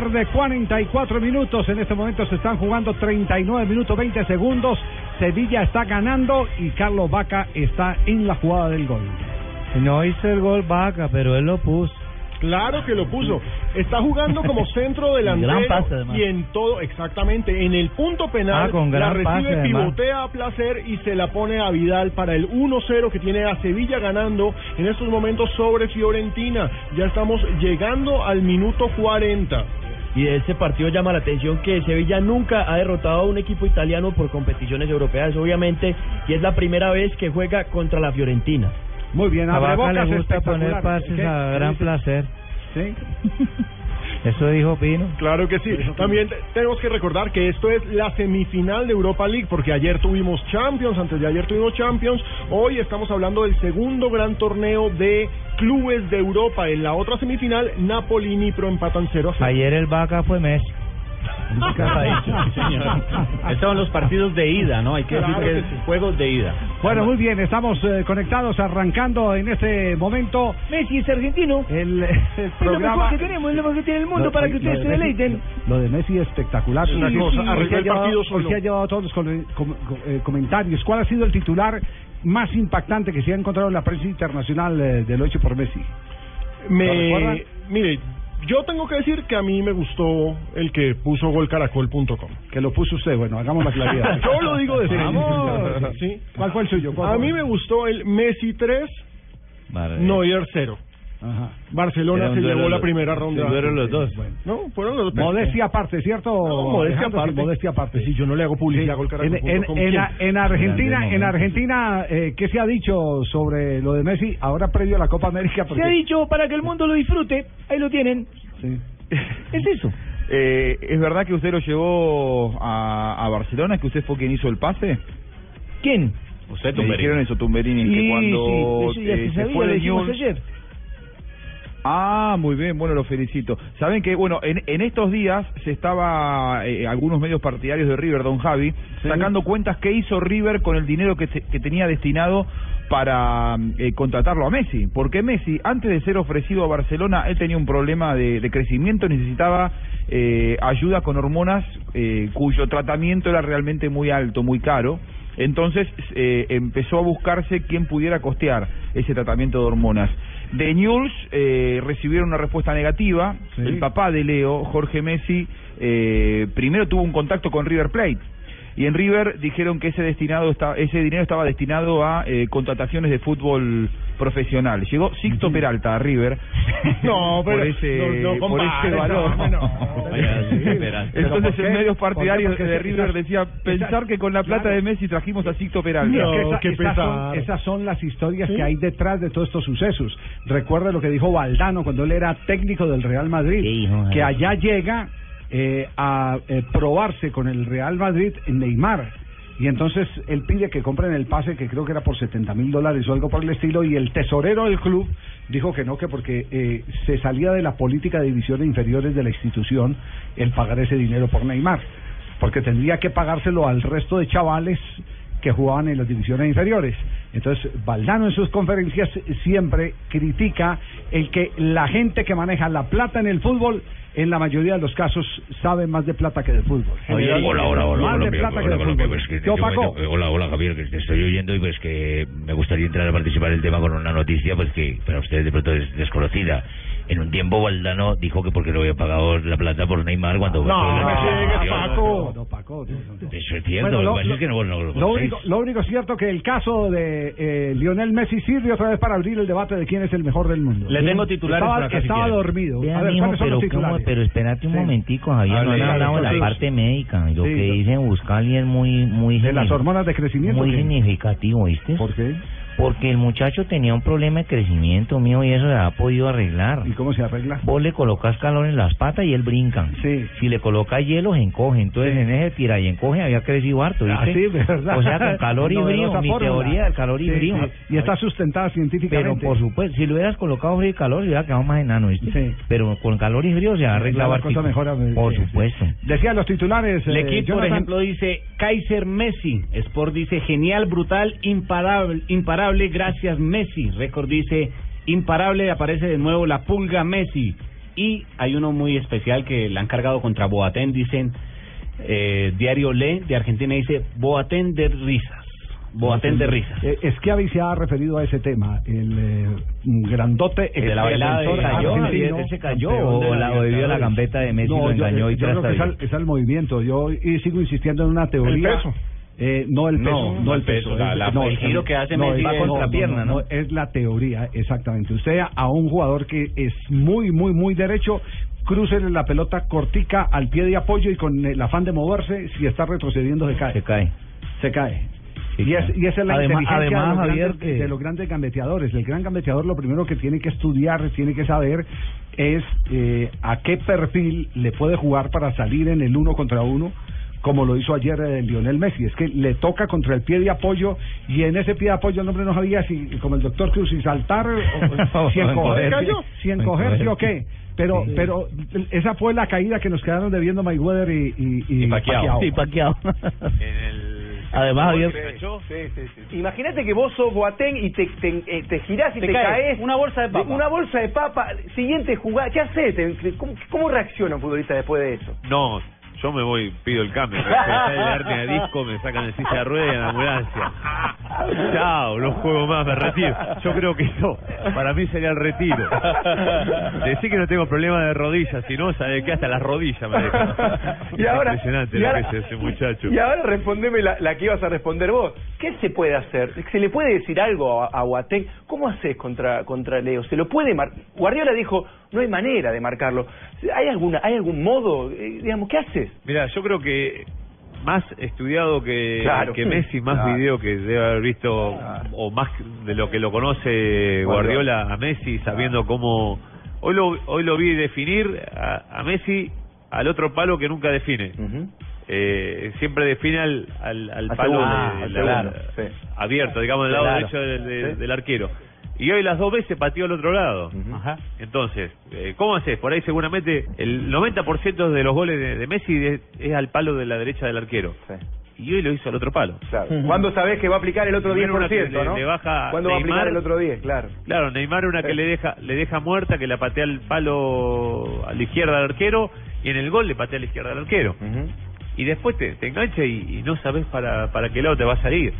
Tarde, 44 minutos. En este momento se están jugando 39 minutos 20 segundos. Sevilla está ganando y Carlos Vaca está en la jugada del gol. No hizo el gol Vaca, pero él lo puso. Claro que lo puso. Está jugando como centro delantero Gran pase, además. y en todo, exactamente, en el punto penal Ah, con la recibe, pase, pivotea a placer y se la pone a Vidal para el 1-0 que tiene a Sevilla ganando en estos momentos sobre Fiorentina. Ya estamos llegando al minuto 40. Y de este partido llama la atención que Sevilla nunca ha derrotado a un equipo italiano por competiciones europeas, obviamente, y es la primera vez que juega contra la Fiorentina. Muy bien, A Vaca le gusta poner pases ¿Qué? a ¿Qué gran placer. Sí. Eso dijo Pino. Claro que sí. También te- tenemos que recordar que esto es la semifinal de Europa League, porque ayer tuvimos Champions, antes de ayer tuvimos Champions. Hoy estamos hablando del segundo gran torneo de clubes de Europa. En la otra semifinal, Napoli y Nipro empatan 0 a 0. Ayer el Vaca fue Messi. Estos son los partidos de ida, ¿no? Hay que Claro decir que que sí. es juegos de ida. Bueno, muy bien, estamos eh, conectados, arrancando en este momento Messi es argentino. el, el programa. tenemos, es lo mejor que tiene el Lo- lo de Messi- Lo de Messi es espectacular. Es una cosa, hoy se ha llevado- hoy se ha llevado todos los com- com- eh, comentarios. ¿Cuál ha sido el titular más impactante que se ha encontrado en la prensa internacional eh, del 8 por Messi? ¿Lo? Me, mire, yo tengo que decir que a mí me gustó el que puso golcaracol.com. Que lo puso usted, bueno, hagamos la claridad. Yo lo digo de Vamos. Sí. ¿Cuál fue el suyo? ¿Cuál A fue? mí me gustó el Messi 3, Neuer 0. Ajá. Barcelona se llevó la primera ronda. fueron los dos. No, fueron los dos. Modestia aparte, ¿cierto? No, modestia Alejandro? Sí, aparte. modestia aparte. Sí, yo no le hago publicidad a En, golcaracol.com. en, en, Argentina, en. Argentina eh, ¿qué se ha dicho sobre lo de Messi ahora previo a la Copa América? Porque, Se ha dicho para que el mundo lo disfrute, ahí lo tienen. Sí. Es eso. Eh, ¿Es verdad que usted lo llevó a, a Barcelona, que usted fue quien hizo el pase? ¿Quién? Usted, Me dijeron eso, Tumberini, que Sí, cuando sí, eso ya eh, se se sabía, fue de ayer. Ah, muy bien, bueno, lo felicito. Saben que, bueno, en, en estos días se estaba, eh, algunos medios partidarios de River, don Javi, sacando cuentas qué hizo River con el dinero que, se- que tenía destinado para eh, contratarlo a Messi. Porque Messi, antes de ser ofrecido a Barcelona, él tenía un problema de, de crecimiento, necesitaba eh, ayuda con hormonas eh, cuyo tratamiento era realmente muy alto, muy caro. Entonces eh, empezó a buscarse quién pudiera costear ese tratamiento de hormonas. De Newell's eh, recibieron una respuesta negativa. Sí. El papá de Leo, Jorge Messi, eh, primero tuvo un contacto con River Plate. Y en River dijeron que ese destinado está, ese dinero estaba destinado a eh, contrataciones de fútbol profesional. Llegó Sixto Peralta a River No, pero por ese, no, no por ese valor. no, no. Entonces en medios partidarios de River decía pensar que con la plata de Messi trajimos a Sixto Peralta. No, Es que esa- esas, son, esas son las historias Sí. que hay detrás de todos estos sucesos. Recuerda lo que dijo Valdano cuando él era técnico del Real Madrid, que allá llega eh, a eh, probarse con el Real Madrid en Neymar. Y entonces él pide que compren el pase, que creo que era por 70 mil dólares o algo por el estilo, y el tesorero del club dijo que no, que porque eh, se salía de la política de divisiones inferiores de la institución el pagar ese dinero por Neymar, porque tendría que pagárselo al resto de chavales que jugaban en las divisiones inferiores. Entonces, Valdano en sus conferencias siempre critica el que la gente que maneja la plata en el fútbol, en la mayoría de los casos, sabe más de plata que de fútbol. Oye, hola, hola, hola, Más hola, de plata que fútbol. hola, hola, Javier, que te estoy oyendo y pues que me gustaría entrar a participar en el tema con una noticia pues que para ustedes de pronto es desconocida. En un tiempo Valdano dijo que porque no había pagado la plata por Neymar cuando No, llegues, Paco. No, Paco, no, no, no. Eso es cierto, Bueno, lo, lo- lo- lo Lo único, lo único cierto que el caso de eh, Lionel Messi sirve otra vez para abrir el debate de quién es el mejor del mundo. Le tengo titulares estaba, por acá, estaba dormido. Vea, a ver, mijo, ¿cuáles son pero, ¿cómo? pero espérate un Sí. momentico, Javier, no han hablado de la parte médica. Lo Sí, que lo- dicen Buscali es muy, muy, De las hormonas de crecimiento. muy significativo, ¿viste? ¿Por qué? Porque el muchacho tenía un problema de crecimiento mío y eso se ha podido arreglar. ¿Y cómo se arregla? Vos le colocas calor en las patas y él brinca. Sí. Si le colocas hielo, se encoge. Entonces Sí. en ese tira y encoge había crecido harto, ¿viste? Ah, sí, de verdad. O sea, con calor y frío. Mi teoría del calor y Sí. Y está sustentada Pero científicamente. por supuesto, si le hubieras colocado frío y calor, se hubiera quedado más enano, ¿viste? Sí. Pero con calor y frío se arregla la cosa mejora. Por Sí, sí. supuesto. Decía los titulares. El eh, equipo, por ejemplo, dice Kaiser Messi. Sport dice genial, brutal, imparable, imparable, gracias Messi. Récord dice imparable, aparece de nuevo la pulga Messi. Y hay uno muy especial que le han cargado contra Boateng, dicen, eh, Diario Le de Argentina dice Boateng de risas. Boateng de risas. Eh, Schiavi se ha referido a ese tema. El eh, grandote El de la bailada de- cayó, ¿se cayó o, la, o debido a la gambeta de Messi No, lo yo, engañó y yo creo que es al, es al movimiento. Yo y sigo insistiendo en una teoría. El peso. Eh, no el peso, No, no, el peso, la- la- no, el giro que hace no, es- es- no, contra no, pierna, no, ¿no? Es la teoría, exactamente. Usted a un jugador que es muy, muy, muy derecho, crucele la pelota cortica al pie de apoyo y con el afán de moverse, si está retrocediendo se cae. Se cae. Se cae. Y, es, y esa es la Además- inteligencia además, de, los Javier, grandes, que- de los grandes gambeteadores. El gran gambeteador lo primero que tiene que estudiar, tiene que saber es eh, a qué perfil le puede jugar para salir en el uno contra uno como lo hizo ayer eh, Lionel Messi, es que le toca contra el pie de apoyo y en ese pie de apoyo el hombre no sabía si, como el doctor Cruz, si saltar o, si encogerse, encogerse. si encogerse O qué. Pero, Sí. pero esa fue la caída que nos quedaron debiendo Mayweather y, y, y Pacquiao. Sí, paqueado. Además, Javier, Imagínate que vos sos Boateng y te, te, eh, te girás y Te te, caes, caes. una bolsa de papa. Una bolsa de papa. Siguiente jugada. ¿Qué haces? Te- ¿Cómo, ¿Cómo reacciona un futbolista después de eso? No, yo me voy, pido el cambio. Me hernia de disco, me sacan el silla de ruedas y en la ambulancia. Chao, no juego más, me retiro. Yo creo que eso, para mí sería el retiro. Decir que no tengo problema de rodillas, si no, sabe que hasta las rodillas me dejan. Y ahora- impresionante y lo ahora- que es ese muchacho. Y ahora respondeme la, la que ibas a responder vos. ¿Qué se puede hacer? ¿Se le puede decir algo a, a? ¿Cómo haces contra, contra Leo? ¿Se lo puede mar Guardiola dijo, no hay manera de marcarlo. ¿Hay alguna hay algún modo? Eh, digamos, ¿qué haces? Mira, yo creo que más estudiado que, Claro. que Messi, más Claro. video que debe haber visto, o más de lo que lo conoce Guardiola a Messi, sabiendo cómo... Hoy lo, hoy lo vi definir a, a Messi al otro palo que nunca define. Eh, siempre define al, al, al Al palo segundo, de- sí. abierto, digamos, del lado derecho del, del- Sí. del arquero. Y hoy las dos veces pateó al otro lado. Ajá. Entonces, eh, ¿cómo haces? Por ahí seguramente el 90% de los goles de, de Messi es, es al palo de la derecha del arquero. Y hoy lo hizo al otro palo. Claro. ¿Cuándo sabés que va a aplicar el otro Primero una que 10%, le- no? le baja ¿Cuándo va a aplicar el otro 10? Claro. Claro, Neymar una que le deja le deja muerta, que la patea al palo a la izquierda del arquero y en el gol le patea a la izquierda del arquero. Y después te, te engancha y, y no sabes para, para qué lado te va a salir.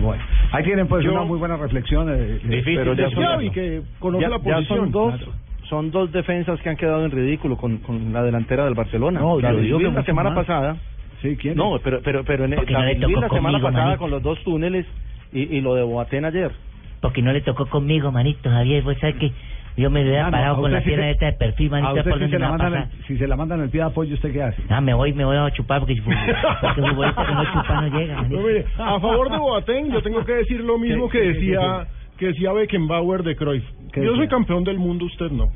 Bueno, ahí tienen pues Yo- una muy buena reflexión. eh, eh, Difícil pero ya son- Xavi, que conoce Ya, la ya posición. son dos, Claro. son dos defensas que han quedado en ridículo con, con la delantera del Barcelona. No, digo que la semana más. pasada. Sí, ¿quién? No, pero pero pero en no semana conmigo, pasada manito. con los dos túneles y, y lo de Boateng ayer. Porque no le tocó conmigo, manito, Javier. Vos sabés que yo me hubiera Ah, parado con la pierna esta de perfil, a manito, usted por si donde se, me la va si se la mandan el pie de apoyo, ¿usted qué hace? Ah, me voy, me voy a chupar porque, porque futbolista que no chupa no llega, mire, a favor de Boateng, yo tengo que decir lo mismo ¿Qué- que decía que decía Beckenbauer de Cruyff. ¿Qué Yo soy campeón del mundo, usted no.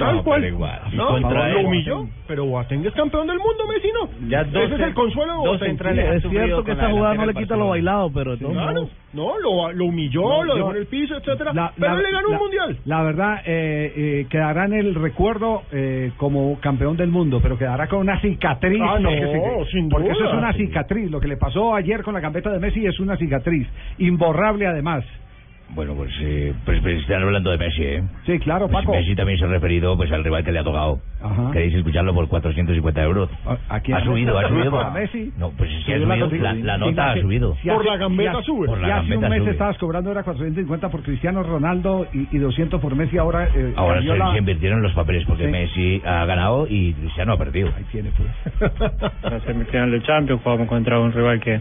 Tal No, cual. pero igual. No, contra lo humilló, pero Boateng es campeón del mundo, Messi no. Ya dos Ese es el consuelo de dos Boateng. centrales han Es cierto que la jugada no le quita lo bailado, pero Claro, modos- no, lo, lo humilló, No, lo yo- dejó en el piso, etcétera. La- pero la- le ganó la- un mundial. La verdad, eh, eh, quedará en el recuerdo eh, como campeón del mundo, pero quedará con una cicatriz. Ah, no, eh, sin porque eso es una cicatriz. Lo que le pasó ayer con la gambeta de Messi es una cicatriz. Imborrable además. Bueno, pues, eh, pues, pues están hablando de Messi, ¿eh? Sí, claro, Pues Paco. Messi también se ha referido pues al rival que le ha tocado. Ajá. ¿Queréis escucharlo por 450 euros? ¿A- a quién? ha subido, ha subido. ¿A Messi? No, pues es que ha subido, la, la Sí, nota ha subido. si Por la gambeta si sube. Por la si hace un mes sube. estabas cobrando era 450 por Cristiano Ronaldo y, y 200 por Messi. Ahora, eh, Ahora se, invirtieron los papeles porque Sí. Messi ha ganado y Cristiano ha perdido. Ahí tiene, pues. la semifinal de Champions jugamos contra un rival que,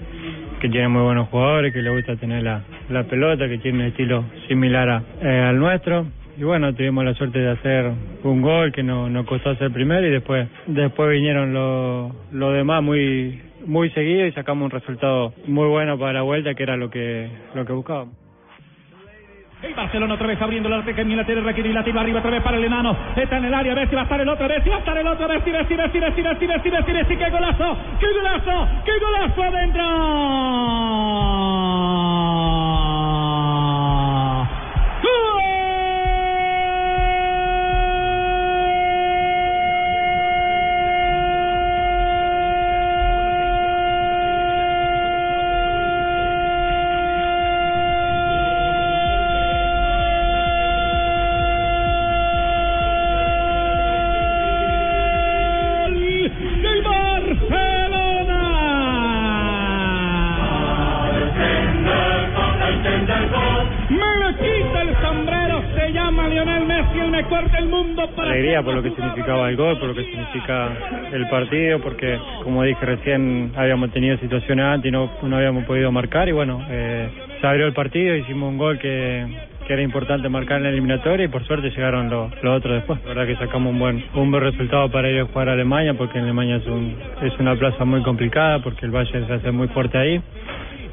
que tiene muy buenos jugadores, que le gusta tener la, la pelota, que tiene un estilo similar a, eh, al nuestro. Y bueno, tuvimos la suerte de hacer un gol que no, nos costó hacer primero y después después vinieron los los demás muy muy seguido y sacamos un resultado muy bueno para la vuelta que era lo que lo que buscábamos. El Barcelona otra vez abriendo la pequeña la tiene Raquel y la tira arriba otra vez para el enano. Está en el área, Messi va a estar el otro, Messi va a estar el otro, Messi, Messi, Messi, Messi, Messi, Messi, Messi, Messi, qué golazo, qué golazo, qué golazo adentro. Significaba el gol, por lo que significa el partido, porque como dije recién habíamos tenido situaciones antes y no, no habíamos podido marcar y bueno, eh, se abrió el partido, hicimos un gol que, que era importante marcar en la eliminatoria y por suerte llegaron los, otros después. La verdad que sacamos un buen un buen resultado para ir a jugar a Alemania porque en Alemania es, un, es una plaza muy complicada porque el Valle se hace muy fuerte ahí.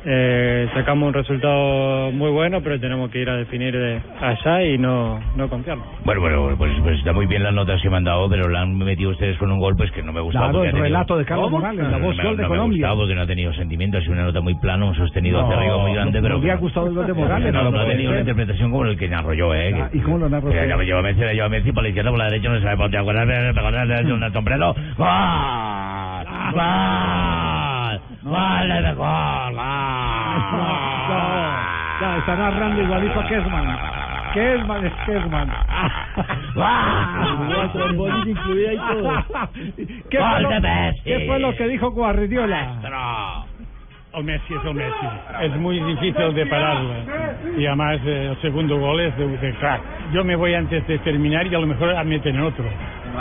Eh, sacamos un resultado muy bueno, pero tenemos que ir a definir de allá y no, no confiarnos. Bueno, bueno, pues, pues está muy bien las notas que me han dado, pero la han metido ustedes con un gol pues que no me gusta. Claro, el tenido- relato de Carlos ¿Cómo? Morales, la No, voz no, gol de no me ha porque no ha tenido sentimiento, ha sido una nota muy plana, un sostenido No, hacia arriba muy grande, no, pero... no le ha gustado el gol de Morales, No, no lo no ha tenido una interpretación como el que narró yo, ¿eh? Ah, que- ¿y cómo lo narró lleva Messi, la lleva Messi por la izquierda, por la derecha, no se sabe por dónde acuerdas, me pegó en el- sombrero. ¡Gol! ¡Gol! ¡Gol de gol! ¡Gol! Ya, está narrando igualito a Kesman. Kesman es Kesman. ¿Qué fue, lo. ¿Qué fue lo que dijo Guardiola? El Messi es el Messi. Es muy difícil de pararlo. Y además eh, el segundo gol es de, de crack. Yo me voy antes de terminar y a lo mejor meten otro.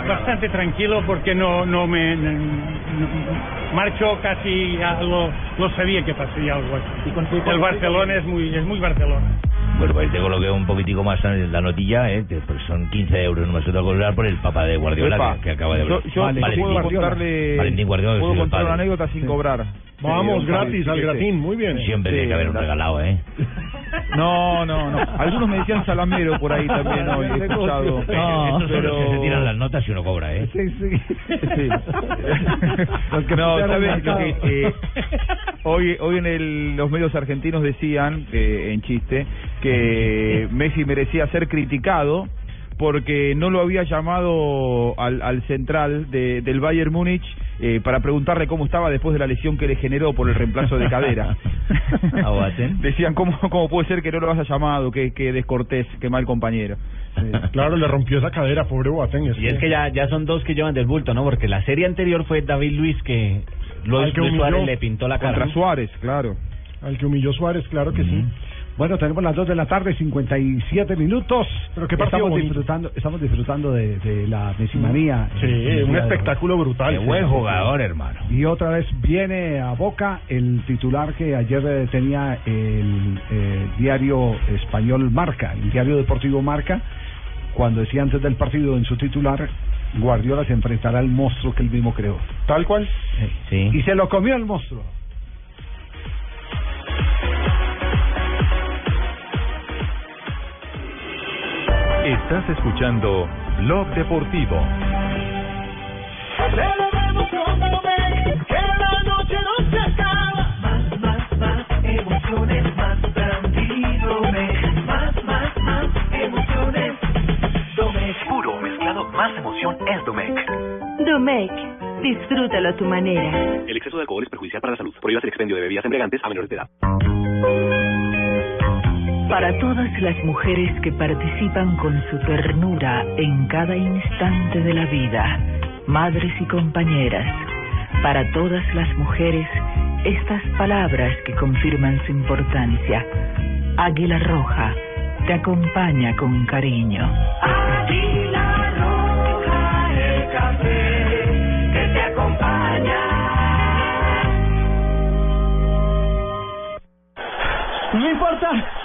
Bastante tranquilo porque no no me no- no- marcho casi a lo, lo sabía que pasaría algo así. El Barcelona es muy es muy Barcelona. Bueno, pues te coloqué un poquitico más en la notilla, ¿eh? que, pues son 15 euros, no me suelto cobrar por el papá de Guardiola Epa, que, que acaba de yo, yo Valentín puedo contarle, Valentín Guardiola, que puedo contar una anécdota sin cobrar. Vamos, gratis, al gratín, muy bien. Siempre Sí, tiene que haber un regalado, ¿eh? No, no, no. Algunos me decían salamero por ahí también, ¿no? He escuchado. Estos son los que se tiran las pero... notas y uno cobra, ¿eh? Sí, sí. Sí. Los que no, ¿sabes? Lo que, eh, hoy hoy en el, los medios argentinos decían, eh, en chiste, que Messi merecía ser criticado porque no lo había llamado al, al central de, del Bayern Múnich eh, para preguntarle cómo estaba después de la lesión que le generó por el reemplazo de cadera. Decían, ¿cómo, ¿cómo puede ser que no lo haya llamado? Que, que descortés, que mal compañero. Claro, le rompió esa cadera, pobre Boateng. Y es que ya, ya son dos que llevan del bulto, ¿no? Porque la serie anterior fue David Luis que Luis, Al que Luis humilló. Suárez le pintó la cara. Contra Suárez, claro. Al que humilló Suárez, claro que sí. Bueno, tenemos las 2 de la tarde, 57 minutos. Pero qué partido estamos bonito. disfrutando, estamos disfrutando de, de la Mesimanía. Sí, un espectáculo brutal. Qué buen jugador, hermano. Y otra vez viene a boca el titular que ayer eh, tenía el eh, diario español Marca, el diario deportivo Marca, cuando decía antes del partido en su titular, Guardiola se enfrentará al monstruo que él mismo creó. Tal cual. Sí. Y se lo comió el monstruo. Emociones, Domec. Puro mezclado, más emoción es Domec. Domec, disfrútalo a tu manera. El exceso de alcohol es perjudicial para la salud. Prohíbas el expendio de bebidas embriagantes a menores de edad. Para todas las mujeres que participan con su ternura en cada instante de la vida, madres y compañeras, para todas las mujeres, estas palabras que confirman su importancia. Águila Roja te acompaña con cariño. Águila roja, el café que te acompaña. No importa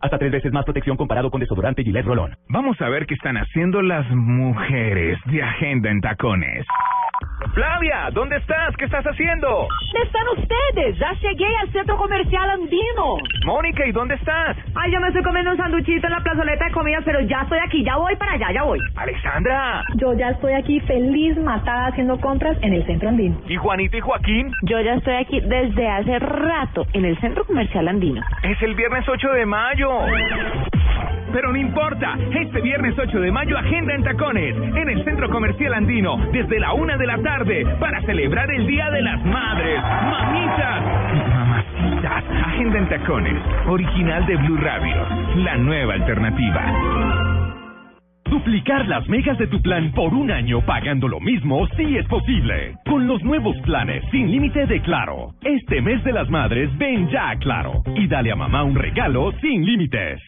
Hasta tres veces más protección comparado con desodorante Gillette Rolón. Vamos a ver qué están haciendo las mujeres de Agenda en Tacones. Flavia, ¿dónde estás? ¿Qué estás haciendo? Están ustedes, ya llegué al centro comercial andino. Mónica, ¿y dónde estás? Ay, yo me estoy comiendo un sanduchito en la plazoleta de comidas, pero ya estoy aquí, ya voy para allá, ya voy. Alexandra. Yo ya estoy aquí feliz, matada, haciendo compras en el centro andino. ¿Y Juanita y Joaquín? Yo ya estoy aquí desde hace rato en el centro comercial andino. Es el viernes 8 de mayo. Pero no importa, este viernes 8 de mayo agenda en tacones en el Centro Comercial Andino desde la una de la tarde para celebrar el Día de las Madres, mamitas mamacitas. Agenda en tacones, original de Blue Radio, la nueva alternativa. Duplicar las megas de tu plan por un año pagando lo mismo sí es posible. Con los nuevos planes sin límite de Claro. Este mes de las madres ven ya a Claro y dale a mamá un regalo sin límites.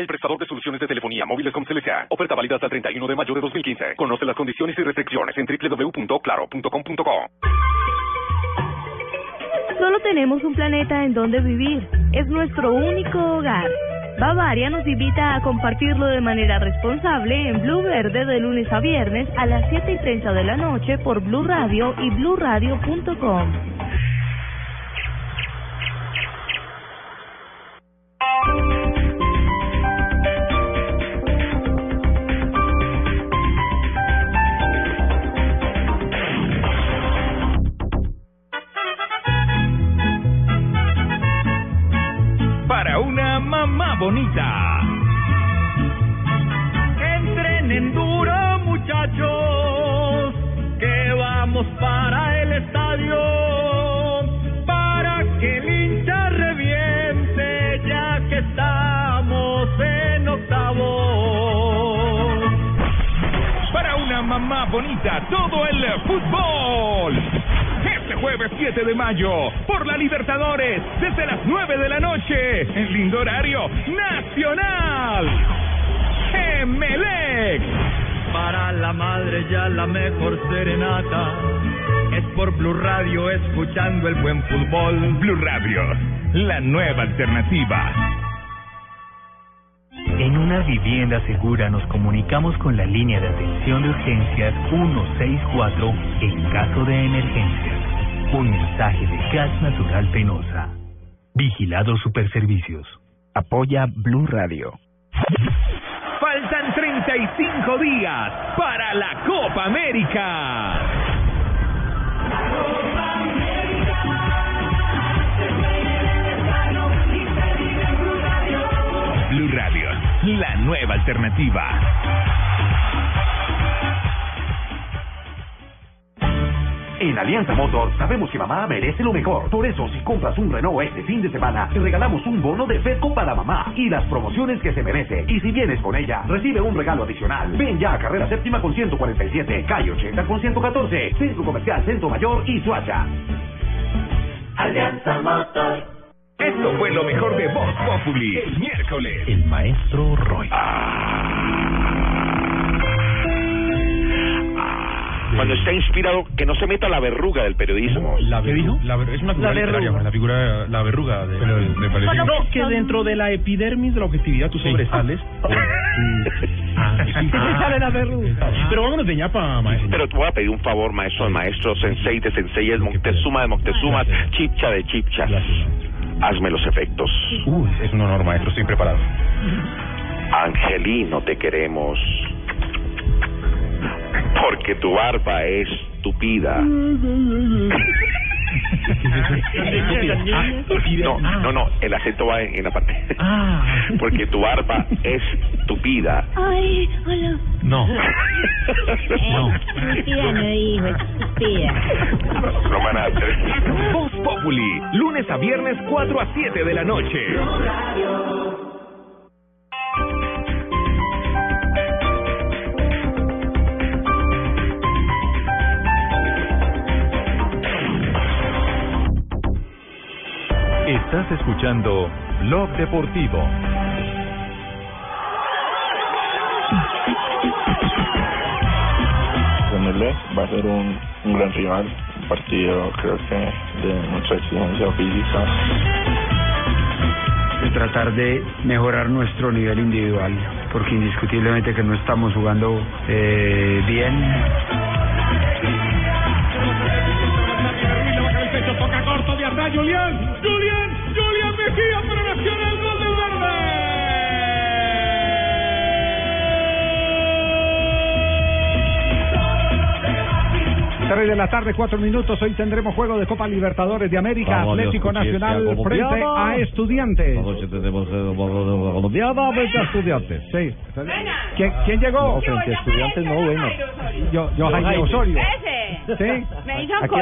El prestador de soluciones de telefonía móviles con CLK. Oferta válida hasta el 31 de mayo de 2015. Conoce las condiciones y restricciones en www.claro.com.co. Solo tenemos un planeta en donde vivir. Es nuestro único hogar. Bavaria nos invita a compartirlo de manera responsable en Blue Verde de lunes a viernes a las 7 y 30 de la noche por Blue Radio y bluradio.com. Libertadores, desde las 9 de la noche, en lindo horario nacional. Emelec. Para la madre ya la mejor serenata es por Blue Radio escuchando el buen fútbol. Blue Radio, la nueva alternativa. En una vivienda segura nos comunicamos con la línea de atención de urgencias 164 en caso de emergencia. Un mensaje de Gas Natural Penosa. Vigilado Superservicios. Apoya Blue Radio. Faltan 35 días para la Copa América. Blue Radio, la nueva alternativa. En Alianza Motor sabemos que mamá merece lo mejor. Por eso, si compras un Renault este fin de semana, te regalamos un bono de Fedco para mamá y las promociones que se merece. Y si vienes con ella, recibe un regalo adicional. Ven ya a Carrera Séptima con 147, Calle 80 con 114, Centro Comercial Centro Mayor y Suacha. Alianza Motor. Esto fue lo mejor de Voz Populi. El miércoles. El maestro Roy. Cuando está inspirado, que no se meta la verruga del periodismo. La ¿Qué dijo? La, es una figura La literaria, verruga. la figura, la verruga de, me parece. No, No, que dentro de la epidermis de la objetividad tú sobresales. por tu- Ah, sí. sale la verruga. Pero vámonos de ñapa, maestro. Pero te voy a pedir un favor, maestro de maestros, sensei de Moctezuma de Moctezumas, chipcha de chipchas. Hazme los efectos. Uy, es un honor, maestro, estoy preparado. Angelino, te queremos. Porque tu barba es tupida. No, no, no, el acento va en, en la parte. Porque tu barba es tupida. Ay, hola. No. No. Estúpida no dijo, estúpida. No me van a hacer. Voz Populi, lunes a viernes 4 a 7 de la noche. Estás escuchando Blog Deportivo. Emelec va a ser un, un gran rival, un partido creo que de mucha exigencia física. de tratar de mejorar nuestro nivel individual, porque indiscutiblemente que no estamos jugando eh, bien. 3 de la tarde, 4 minutos. Hoy tendremos juego de Copa Libertadores de América, Atlético Nacional frente a Estudiantes. Frente a Estudiantes. Sí. ¿Quién, llegó? Estudiantes no, bueno. Yo, yo Jaime Osorio. Sí. Me hizo Aquí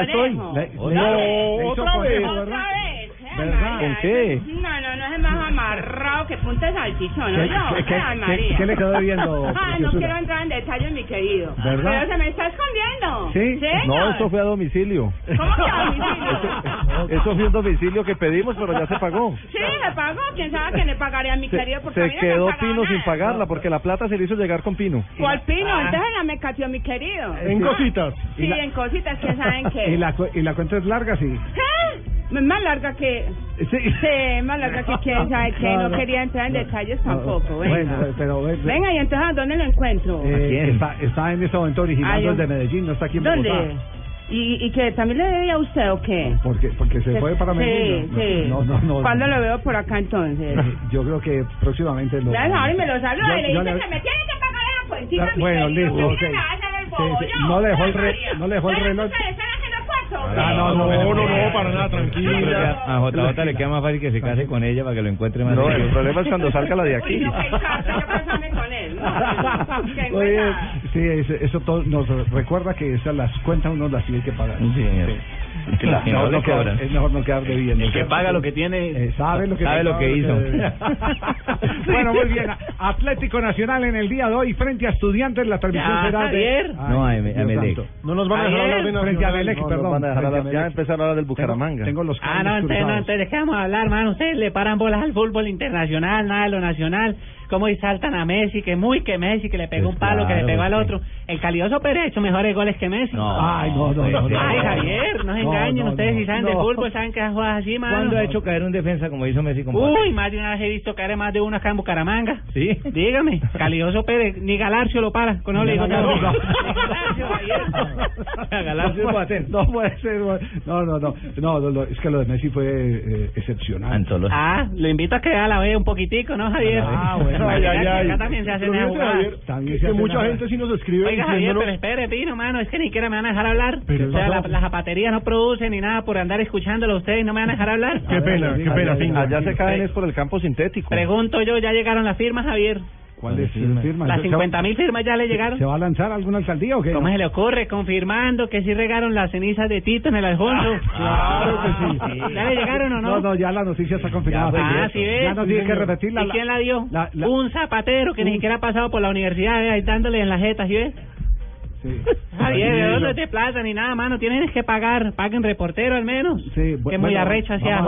no, otra, vez. qué? No, no, no es más amarrado que punta de salchichón, ¿no? ¿Qué- yo, qué- qué- Ay, qué- María. qué le quedó debiendo, Ah, no quiero entrar en detalles, mi querido. ¿Verdad? Pero se me está escondiendo. ¿Sí? No, eso fue a domicilio. ¿Cómo que a domicilio? Eso fue un domicilio que pedimos, pero ya se pagó. Sí, me pagó. ¿Quién sabe que le pagaré a mi querido? Porque a mí Se no quedó Pino sin pagarla porque la plata se le hizo llegar con Pino. ¿Cuál pino? Entonces ya me cateó mi querido. En Ah, cositas. Sí, Y la- en cositas que saben que... ¿Y la, cu- y la cuenta es larga, sí. ¿Eh? Más larga que... Sí. es más larga que quién sabe que No, no, no. quería entrar en detalles No, tampoco. Venga. Bueno, pero... ve- ve- Venga, y entonces ¿a dónde lo encuentro? eh, está, está en este momento originando Ah, yo- el de Medellín, no está aquí en ¿Dónde? Bogotá. ¿Y, ¿Y que también le debía a usted o qué? Porque, porque se fue para Medellín. Sí, sí. No, no, no. ¿Cuándo lo veo por acá entonces? Yo creo que próximamente lo... Dale, ahora me lo saluda Yo- y le dice le- que me tiene que pagar la cuentita, Bueno, listo, que ok. mira, me hace el Sí, no le dejó el Ay, re- María. no le dejó el ¿Pero reloj. Ah, no, no, no, para nada, tranquila. A JJ le queda más fácil que se case con ella para que lo encuentre más No, el problema es cuando salga la de aquí. Oye, sí, eso, eso todo nos recuerda que esas las cuentas uno las tiene que pagar. Sí, señor. Que la- no, no quedar- es mejor no quedar debiendo. El que paga lo que tiene, Eh, sabe lo que, sabe lo que hizo. bueno, muy bien. Atlético Nacional en el día de hoy frente a Estudiantes. La transmisión Ya, será de... Javier. Ay, No, a Emelec. No nos van a dejar Ayer, hablar de frente a. Emelec, perdón. a ya empezaron a hablar del Bucaramanga. Tengo, tengo los Ah, no, entonces, no, ¿de a hablar, mano? Ustedes le paran bolas al fútbol internacional, nada de lo nacional. Cómo y saltan a Messi, que muy que Messi, que le pegó Pues un palo, que le pegó al pues otro. El Calidoso Pérez ha hecho mejores goles que Messi. No, Ay, no, no, no, no. Ay, Javier, no se No, engañen. no, ustedes no, si saben no. de fútbol, saben que esas jugadas así, mano. ¿Cuándo ha hecho caer un defensa como hizo Messi con? Uy, más de una vez he visto caer más de uno acá en Bucaramanga. ¿Sí? Dígame, Calidoso Pérez, ni Galarcio lo para. Con eso le digo No, todo. no, no. Ni Galarcio, Javier. Galarcio No, Boateng. No puede ser. No, no, no. No, no, no, es que lo de Messi fue eh, excepcional. Ah, lo invito a que vea la vea un poquitico, ¿no, Javier? Ah, bueno. Ay, ay, ay. Acá también se hacen jugadas. Javier, También que mucha nada. gente sí nos escribe Oiga, Javier, pero espere, Pino, mano, es que ni siquiera me van a dejar hablar. Pero o sea, la, la zapatería no produce ni nada por andar escuchándolo a ustedes, no me van a dejar hablar. Qué pena, qué pena. Allá se caen es por el campo sintético. Pregunto yo, ¿ya llegaron las firmas, Javier? ¿Cuál es la firma? Las ¿Se- 50 mil firmas ya le llegaron. ¿Se va a lanzar alguna alcaldía o qué? ¿Cómo se le ocurre? Confirmando que sí regaron las cenizas de Tito en el Alfonso. Claro que sí. ¿Ya le llegaron o no? No, no, ya la noticia está confirmada. Ah, sí ves. Ya no tiene que repetirla. ¿Y quién la dio? la- la- Un zapatero que ni siquiera ha pasado por la universidad, ¿eh? ahí dándole en la jeta, ¿sí ves? Sí. Javier, ¿de dónde te plata ni nada, mano? Tienen que pagar. Paguen reportero al menos. Sí, que muy bueno, arrecho hacia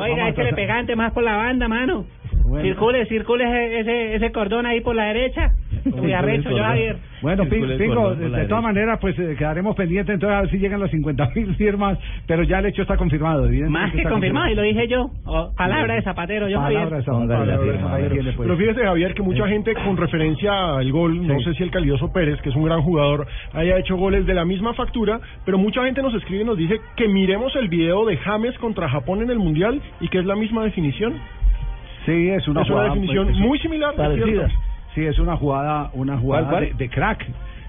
Oiga, échale tratar. pegante más por la banda, mano. Bueno. Circule, circule ese, ese, ese cordón ahí por la derecha. Muy arrecho, yo, Javier. Bueno, Pin- Pingo, de, de todas maneras, pues eh, quedaremos pendientes entonces a ver si llegan las 50 mil firmas, pero ya el hecho está confirmado. evidentemente Más que está confirmado, y lo dije yo. Oh, palabra de Zapatero, yo Palabra Javier. de Zapatero. Palabra de Zapatero. Ahí tiene, pues. Pero fíjese, Javier, que mucha gente con referencia al gol, no sé si el Calioso Pérez, que es un gran jugador, haya hecho goles de la misma factura, pero mucha gente nos escribe y nos dice que miremos el video de James contra Japón en el Mundial y que es la misma definición. Sí, es una Es una jugada definición pues, muy similar, es parecida. Sí, es una jugada, una jugada ¿Cuál, de, cuál? de crack.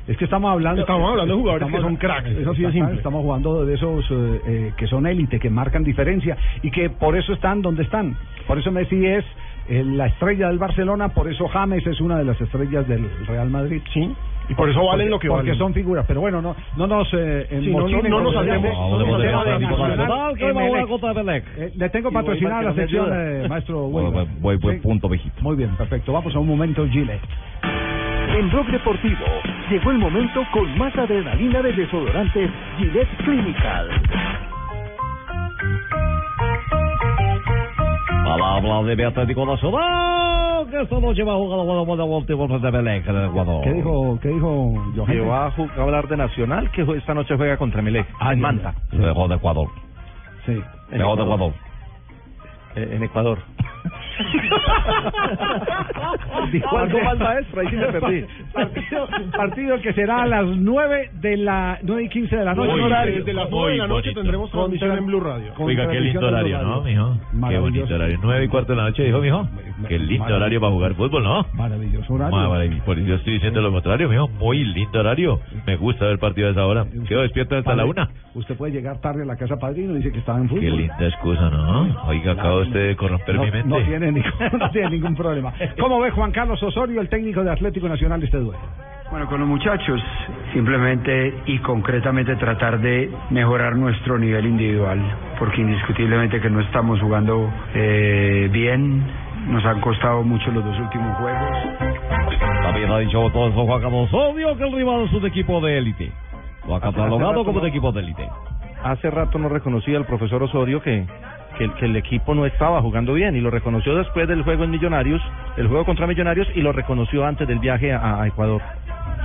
Es que estamos hablando Estamos hablando de jugadores que son cracks, es así de Estamos- simple. Estamos jugando de esos eh, eh, que son élite, que marcan diferencia y que por eso están donde están. Por eso Messi es eh, la estrella del Barcelona, por eso James es una de las estrellas del Real Madrid. Sí. Y por eso valen lo que porque valen. son figuras. Pero bueno, no, no nos eh, Sí, no, no, no nos contra Emelec. Eh, le tengo voy patrocinada la sección, eh, maestro. Buen- Weimar. buen- buen Sí. punto, viejito. Muy bien, perfecto. Vamos a un momento, Gillette. En Blog Deportivo llegó el momento con más adrenalina de desodorantes Gillette Clinical. Palabra de Atlético Nacional, que esta noche va a jugar la último de Melec en el Ecuador. ¿Qué dijo, qué dijo Johan? Que va a ju- a hablar de Nacional, que esta noche juega contra Melec, Ah, en Manta. Lejos de Ecuador. Sí. Lejos de Ecuador. Eh, en Ecuador. Dijo Algo mal maestro, ahí sí me perdí. Partido, partido que será a las 9 de la 9 y 15 de la noche. Uy, horario. desde las nueve de la noche tendremos transmisión en Blue Radio. Oiga, qué lindo horario, ¿no, mijo? Qué bonito horario. Nueve y cuarto de la noche, dijo, mijo. Qué lindo horario para jugar fútbol, ¿no? Maravilloso horario. Maravilloso. Yo estoy diciendo lo contrario, mijo. Muy lindo horario. Me gusta ver partido a esa hora. Quedo despierto hasta la Padre, una. Usted puede llegar tarde a la casa padrino y dice que estaba en fútbol. Qué linda excusa, ¿no? Oiga, acaba usted de corromper no, mi mente. no tiene ningún, no tiene ningún problema. ¿Cómo ve Juan Carlos Osorio, el técnico de Atlético Nacional, este duelo? Bueno, con los muchachos, simplemente y concretamente tratar de mejorar nuestro nivel individual, porque indiscutiblemente que no estamos jugando eh, bien, nos han costado mucho los dos últimos juegos. También ha dicho todo eso Juan Carlos Osorio que el rival es un equipo de élite. Lo ha catalogado como un equipo de élite. Hace rato no reconocía al profesor Osorio que, que, que el equipo no estaba jugando bien y lo reconoció después del juego en Millonarios, el juego contra Millonarios y lo reconoció antes del viaje a, a Ecuador.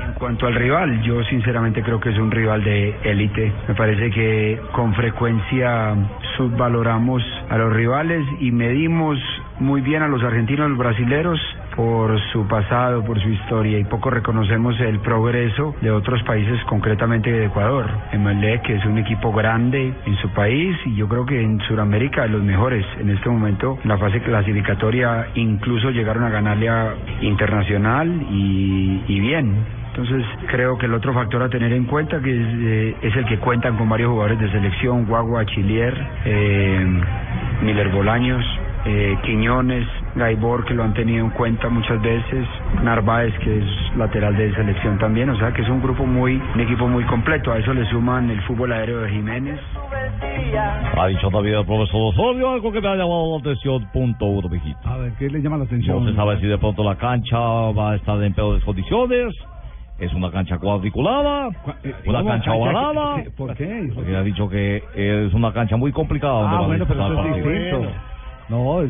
En cuanto al rival, yo sinceramente creo que es un rival de élite. Me parece que con frecuencia subvaloramos a los rivales y medimos muy bien a los argentinos y los brasileros por su pasado, por su historia y poco reconocemos el progreso de otros países, concretamente de Ecuador. Emelec, que es un equipo grande en su país y yo creo que en Sudamérica de los mejores. En este momento, en la fase clasificatoria, incluso llegaron a ganarle a Internacional y, y bien. Entonces creo que el otro factor a tener en cuenta que es, eh, es el que cuentan con varios jugadores de selección, Guagua, Chilier, eh, Miller Bolaños, eh, Quiñones, Gaibor, que lo han tenido en cuenta muchas veces, Narváez, que es lateral de selección también, o sea que es un grupo muy, un equipo muy completo, a eso le suman el fútbol aéreo de Jiménez. Ha dicho también el profesor Osorio algo que me ha llamado la atención. Punto uno, mijito. A ver, ¿qué le llama la atención? No se sabe si de pronto la cancha va a estar en peores condiciones. Es una cancha cuadriculada, una ¿cómo? cancha ovalada. ¿qué- ¿Por qué? Porque ha dicho que es una cancha muy complicada. donde Ah, bueno, pero eso es distinto. No,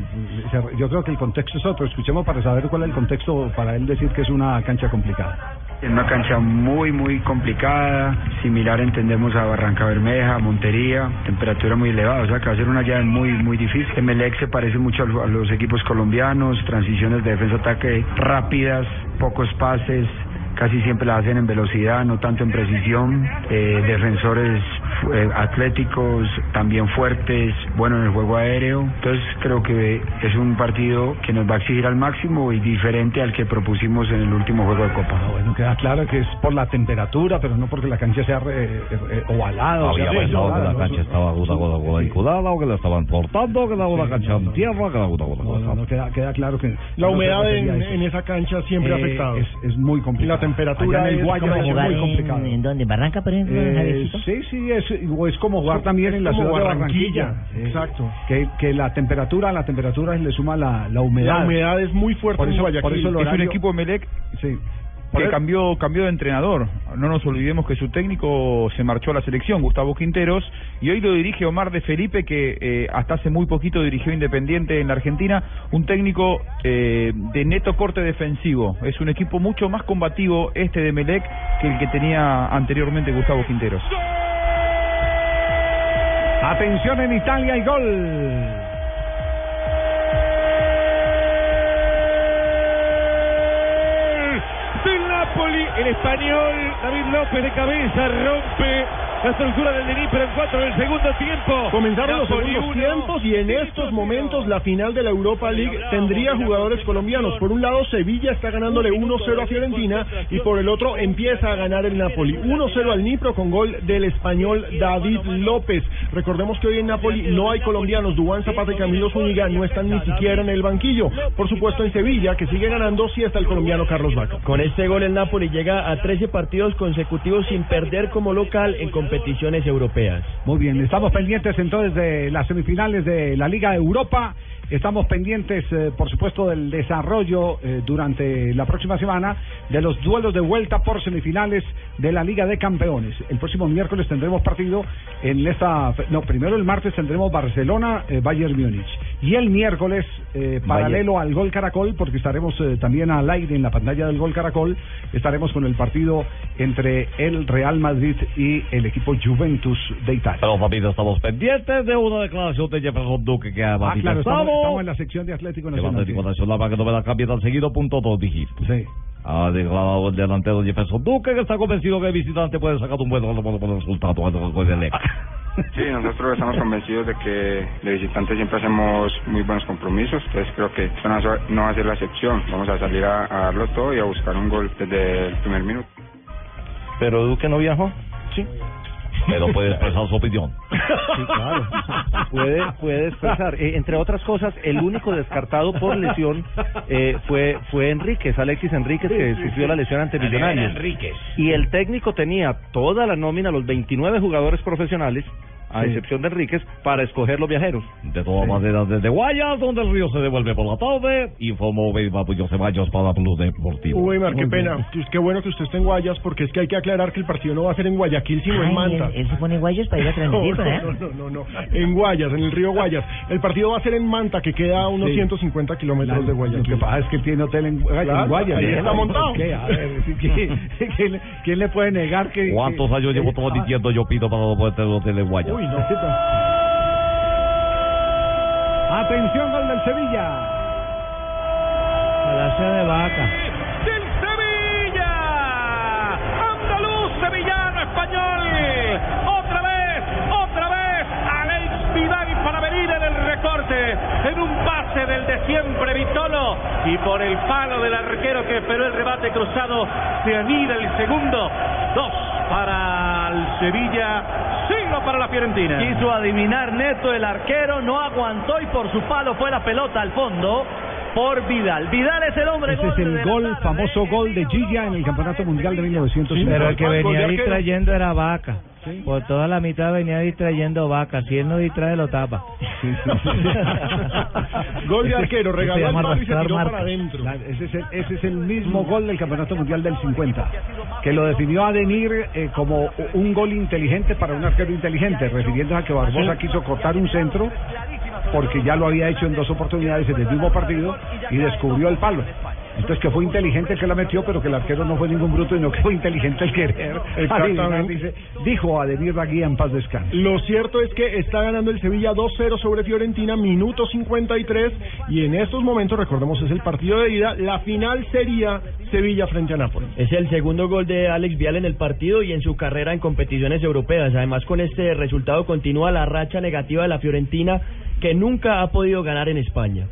yo creo que el contexto es otro. Escuchemos para saber cuál es el contexto para él decir que es una cancha complicada. En una cancha muy, muy complicada, similar entendemos a Barranca Bermeja, Montería, temperatura muy elevada, o sea que va a ser una llave muy, muy difícil. Emelec se parece mucho a los equipos colombianos, transiciones de defensa-ataque rápidas, pocos pases, casi siempre la hacen en velocidad, no tanto en precisión, eh, defensores eh, atléticos, también fuertes, bueno en el juego aéreo, entonces creo que es un partido que nos va a exigir al máximo y diferente al que propusimos en el último juego de Copa. Bueno, queda claro que es por la temperatura, pero no porque la cancha sea eh, eh, ovalada. o sea, Había pensado que la ¿no? cancha estaba una cosa cuadriculada o que la estaban cortando, que era una cancha en tierra, que era una cosa. No, no, no, queda, queda claro que... La no humedad en, en esa cancha siempre ha Eh, afectado. Es, es muy complicado. La temperatura Allá en el Guayas como es muy en- complicado. ¿En dónde? ¿Barranca, por ejemplo, Eh, sí, sí, es, o es como jugar también en la ciudad de Barranquilla, exacto. Que, que la temperatura, la temperatura le suma la, la humedad. La humedad es muy fuerte Por en eso, Guayaquil. por eso el Es un horario, equipo Melec sí. que cambió cambió de entrenador. No nos olvidemos que su técnico se marchó a la selección, Gustavo Quinteros, y hoy lo dirige Omar de Felipe, que eh, hasta hace muy poquito dirigió Independiente en la Argentina, un técnico eh, de neto corte defensivo. Es un equipo mucho más combativo este de Melec que el que tenía anteriormente Gustavo Quinteros. Atención en Italia y gol. del Napoli, el español David López de cabeza rompe la estructura del Denis, pero en cuatro del segundo tiempo. Comenzaron los segundos uno, tiempos y en estos momentos la final de la Europa League tendría jugadores colombianos. Por un lado, Sevilla está ganándole 1-0 a Fiorentina y por el otro empieza a ganar el Napoli. 1-0 al Nipro con gol del español David López. Recordemos que hoy en Napoli no hay colombianos. Dubán Zapata y Camilo Zúñiga no están ni siquiera en el banquillo. Por supuesto, en Sevilla, que sigue ganando, sí está el colombiano Carlos Vaca. Con este gol el Napoli llega a 13 partidos consecutivos sin perder como local en competiciones europeas. Muy bien, estamos pendientes entonces de las semifinales de la Liga Europa. Estamos pendientes, eh, por supuesto, del desarrollo eh, durante la próxima semana de los duelos de vuelta por semifinales de la Liga de Campeones. El próximo miércoles tendremos partido en esta. No, primero el martes tendremos Barcelona, eh, Bayern Múnich. Y el miércoles, eh, paralelo al Gol Caracol, porque estaremos también al aire en la pantalla del Gol Caracol, estaremos con el partido entre el Real Madrid y el equipo Juventus de Italia. Pero, papito, estamos pendientes de una declaración de Jefferson Duque que ha Ah, claro, estamos, manifestado. Estamos en la sección de Atlético El Nacional. Atlético Nacional para que no me la cambie tan seguido, punto dos dijiste. Sí. Ha declarado el delantero Jefferson Duque que está convencido que el visitante puede sacar un buen, resultado el. Sí, nosotros estamos convencidos de que de visitante siempre hacemos muy buenos compromisos, entonces creo que esto no va a ser- no va a ser la excepción. Vamos a salir a, a darlo todo y a buscar un gol desde el primer minuto. Pero Duque no viajó. Sí. Pero puede expresar su opinión. Sí, claro. Puede, puede expresar. Eh, entre otras cosas, el único descartado por lesión eh, fue fue Enríquez, Alexis Enríquez, que sufrió la lesión ante Millonarios. Enríquez. Y el técnico tenía toda la nómina, los 29 jugadores profesionales, a Sí. excepción de Enríquez, para escoger los viajeros. De todas maneras, desde Guayas, donde el río se devuelve por la tarde, informó Beima Puyo Ceballos para Blue Deportivo. Weimar, qué Muy bien. pena. Pues Qué bueno que usted esté en Guayas, porque es que hay que aclarar que el partido no va a ser en Guayaquil, sino en Manta. él, él se pone guayos para ir a transmitir, No, ¿verdad? no, no, no, no. En Guayas, en el río Guayas. El partido va a ser en Manta, que queda a unos Sí. 150 kilómetros de Lo Guayaquil. que pasa es que tiene hotel en, en Claro, Guayas. ahí ¿no? está montado. ¿Qué? A ver, ¿quién, quién- quién le puede negar que... ¿Cuántos que- años llevo todo diciendo yo pido para no poder tener hotel en Guayas? Uy, no. Atención gol del Sevilla. Palacio de vaca. del Sevilla. Andaluz, sevillano, español. Otra vez, otra vez. Alex Vidal para venir en el recorte. En un pase del de siempre Vitolo. Y por el palo del arquero que esperó el rebate cruzado. Se anida el segundo. Dos para el Sevilla. Cero para la Fiorentina. Quiso adivinar Neto el arquero, no aguantó y por su palo fue la pelota al fondo por Vidal. Vidal es el hombre Ese es el gol, famoso gol de Gilla en el Campeonato Mundial de 1950. Pero el que Gol venía arquero. distrayendo era Vaca. Por toda la mitad venía distrayendo Vaca. Si él no distrae, lo tapa. Gol de arquero, regaló el llama palo y se arrastrar tiró para adentro. Ese es, el, ese es el mismo gol del Campeonato Mundial del 50, que lo definió Adenir eh, como un gol inteligente para un arquero inteligente, refiriéndose a que Barbosa quiso cortar un centro porque ya lo había hecho en dos oportunidades en el mismo partido y descubrió el palo. Entonces que fue inteligente el que la metió, pero que el arquero no fue ningún bruto, sino que fue inteligente el querer. Exactamente. adivinar, dice, dijo Adenir Raguía en paz descanse. Lo cierto es que está ganando el Sevilla 2-0 sobre Fiorentina, minuto 53, y en estos momentos, recordemos, es el partido de ida, la final sería Sevilla frente a Nápoles. Es el segundo gol de Alex Vial en el partido y en su carrera en competiciones europeas. Además, con este resultado continúa la racha negativa de la Fiorentina que nunca ha podido ganar en España.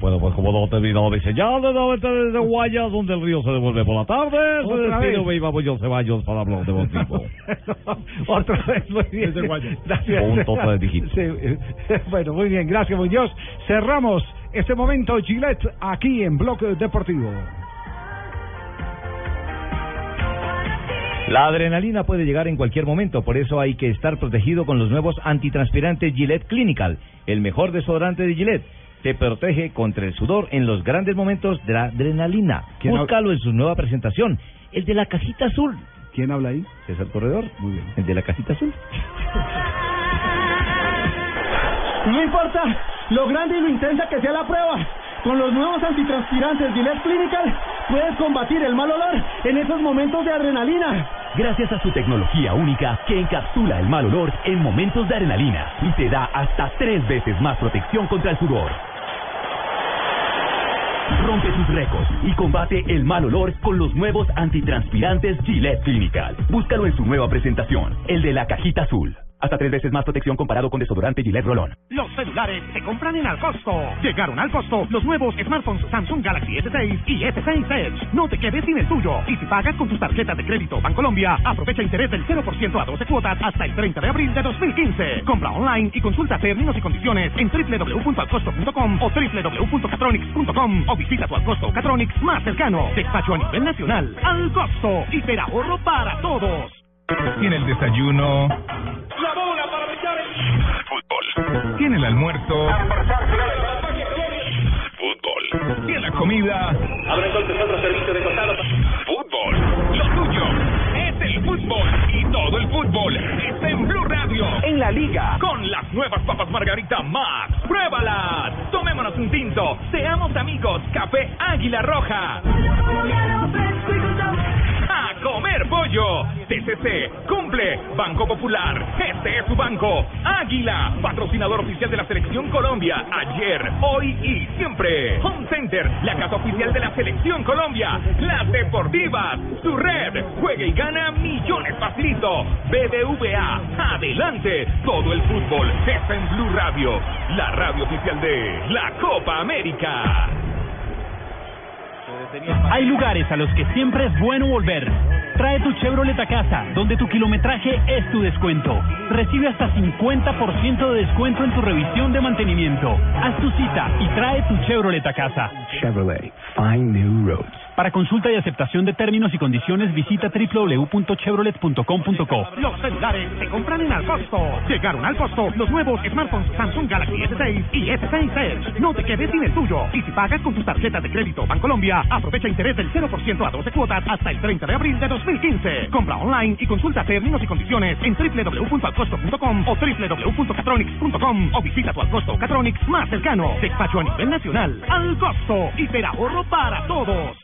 Bueno, pues como no terminó de señal nuevamente desde Guayas, donde el río se devuelve por la tarde, se Otra despide vez. Beima Puyo Ceballos para Blog Deportivo. Otra vez, muy bien. Desde Guayas. Gracias. Punto tres dígitos. Sí, bueno, muy bien, gracias Muñoz. Cerramos este momento Gillette aquí en Bloque Deportivo. La adrenalina puede llegar en cualquier momento, por eso hay que estar protegido con los nuevos antitranspirantes Gillette Clinical, el mejor desodorante de Gillette. Te protege contra el sudor en los grandes momentos de la adrenalina. ¿Quién hab- Búscalo en su nueva presentación, el de la cajita azul. ¿Quién habla ahí? César Corredor. Muy bien. El de la cajita azul. No importa lo grande y lo intensa que sea la prueba. Con los nuevos antitranspirantes Gillette Clinical puedes combatir el mal olor en esos momentos de adrenalina. Gracias a su tecnología única que encapsula el mal olor en momentos de adrenalina y te da hasta tres veces más protección contra el sudor. Rompe tus récords y combate el mal olor con los nuevos antitranspirantes Gillette Clinical. Búscalo en su nueva presentación, el de la cajita azul. Hasta tres veces más protección comparado con desodorante Gillette Rolón. Los celulares se compran en Alcosto. Llegaron al costo los nuevos smartphones Samsung Galaxy S6 y S6 Edge. No te quedes sin el tuyo. Y si pagas con tus tarjetas de crédito Bancolombia, aprovecha interés del 0% a 12 cuotas hasta el 30 de abril de 2015. Compra online y consulta términos y condiciones en www.alcosto.com o www.catronics.com o visita tu Alcosto Catronics más cercano. Despacho a nivel nacional. Alcosto. Hiperahorro para todos. Tiene el desayuno, La bola para brillar el fútbol. Tiene el almuerzo, fútbol. Tiene la comida, Abre entonces otro servicio de costado. fútbol. Lo tuyo es el fútbol y todo el fútbol está en Blue Radio. En la liga con las nuevas papas Margarita Max. Pruébalas. Tomémonos un tinto. Seamos amigos. Café Águila Roja. Comer pollo. TCC cumple. Banco Popular. Este es su banco. Águila, patrocinador oficial de la Selección Colombia. Ayer, hoy y siempre. Home Center, la casa oficial de la Selección Colombia. Las Deportivas, su red. Juega y gana millones facilito. BBVA, adelante. Todo el fútbol está en Blue Radio, la radio oficial de la Copa América. Hay lugares a los que siempre es bueno volver. Trae tu Chevrolet a casa, donde tu kilometraje es tu descuento. Recibe hasta 50% de descuento en tu revisión de mantenimiento. Haz tu cita y trae tu Chevrolet a casa. Chevrolet, find new roads. Para consulta y aceptación de términos y condiciones, visita www.chevrolet.com.co. Los celulares se compran en Alcosto. Llegaron al costo los nuevos smartphones Samsung Galaxy S6 y S6 Edge. No te quedes sin el tuyo. Y si pagas con tus tarjetas de crédito Bancolombia, aprovecha interés del 0% a 12 cuotas hasta el 30 de abril de 2015. Compra online y consulta términos y condiciones en www.alcosto.com o www.catronics.com o visita tu Alcosto Catronics más cercano. Despacho a nivel nacional. Al costo. Hiperahorro para todos.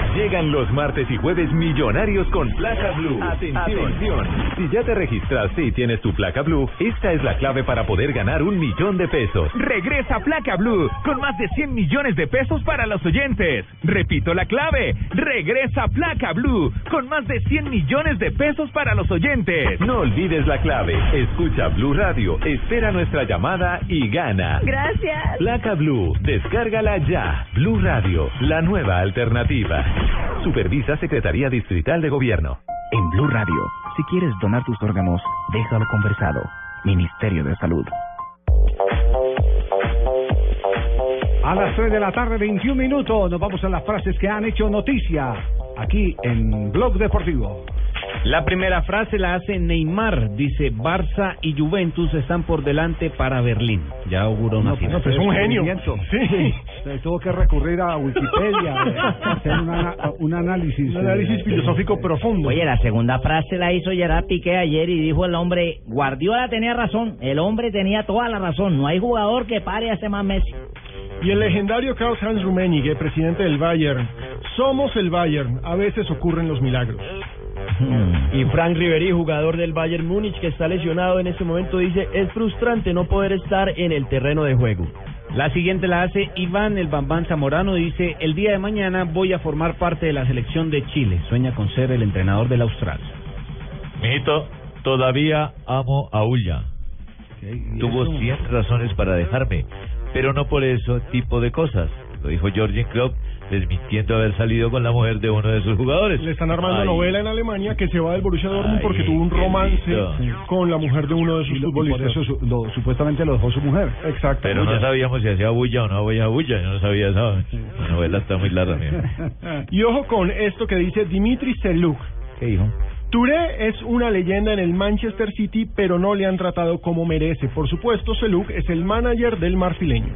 Llegan los martes y jueves millonarios con placa blue. Atención. Si ya te registraste y tienes tu placa blue, esta es la clave para poder ganar un millón de pesos. Regresa Placa Blue con más de 100 millones de pesos para los oyentes. Repito la clave. Regresa Placa Blue con más de 100 millones de pesos para los oyentes. No olvides la clave. Escucha Blue Radio, espera nuestra llamada y gana. Gracias. Placa Blue, descárgala ya. Blue Radio, la nueva alternativa. Supervisa Secretaría Distrital de Gobierno. En Blue Radio, si quieres donar tus órganos, déjalo conversado. Ministerio de Salud. A las 3 de la tarde, 21 minutos, nos vamos a las frases que han hecho noticia aquí en Blog Deportivo. La primera frase la hace Neymar. Dice, Barça y Juventus están por delante para Berlín. Ya augura una final. pues, descubrimiento. Sí. Se tuvo que recurrir a Wikipedia, eh, hacer una- un análisis. Un análisis eh, filosófico profundo. Oye, la segunda frase la hizo Gerard Piqué ayer y dijo el hombre, Guardiola tenía razón, el hombre tenía toda la razón, no hay jugador que pare a ese más Messi. Y el legendario Klaus-Hans Rummenigge, presidente del Bayern. Somos el Bayern. A veces ocurren los milagros. Y Frank Ribery, jugador del Bayern Múnich, que está lesionado en este momento, dice, es frustrante no poder estar en el terreno de juego. La siguiente la hace Iván el Bambán Zamorano, dice, el día de mañana voy a formar parte de la selección de Chile. Sueña con ser el entrenador del Austral. Mijito, todavía amo a Ulla. Tuvo 100 razones para dejarme, pero no por eso tipo de cosas. Lo dijo Jorgen Klopp desmintiendo haber salido con la mujer de uno de sus jugadores. Le están armando Ay, novela en Alemania que se va del Borussia Dortmund Ay, porque tuvo un romance con la mujer de uno de sus Y, lo- y futbolistas. por eso su- lo- supuestamente lo dejó su mujer. Exacto. Pero no sabíamos si hacía bulla o no hacía bulla. Yo no sabía eso. La novela está muy larga. Y ojo con esto que dice Dimitri Seluk. ¿Qué dijo? Touré es una leyenda en el Manchester City, pero no le han tratado como merece. Por supuesto, Seluk es el manager del marfileño.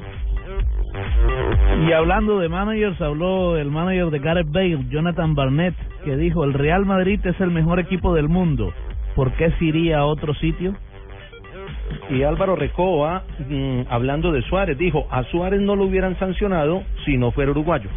Y hablando de managers, habló el manager de Gareth Bale, Jonathan Barnett, que dijo, el Real Madrid es el mejor equipo del mundo. ¿Por qué se iría a otro sitio? Y Álvaro Recoba, mm, hablando de Suárez, dijo, a Suárez no lo hubieran sancionado si no fuera uruguayo.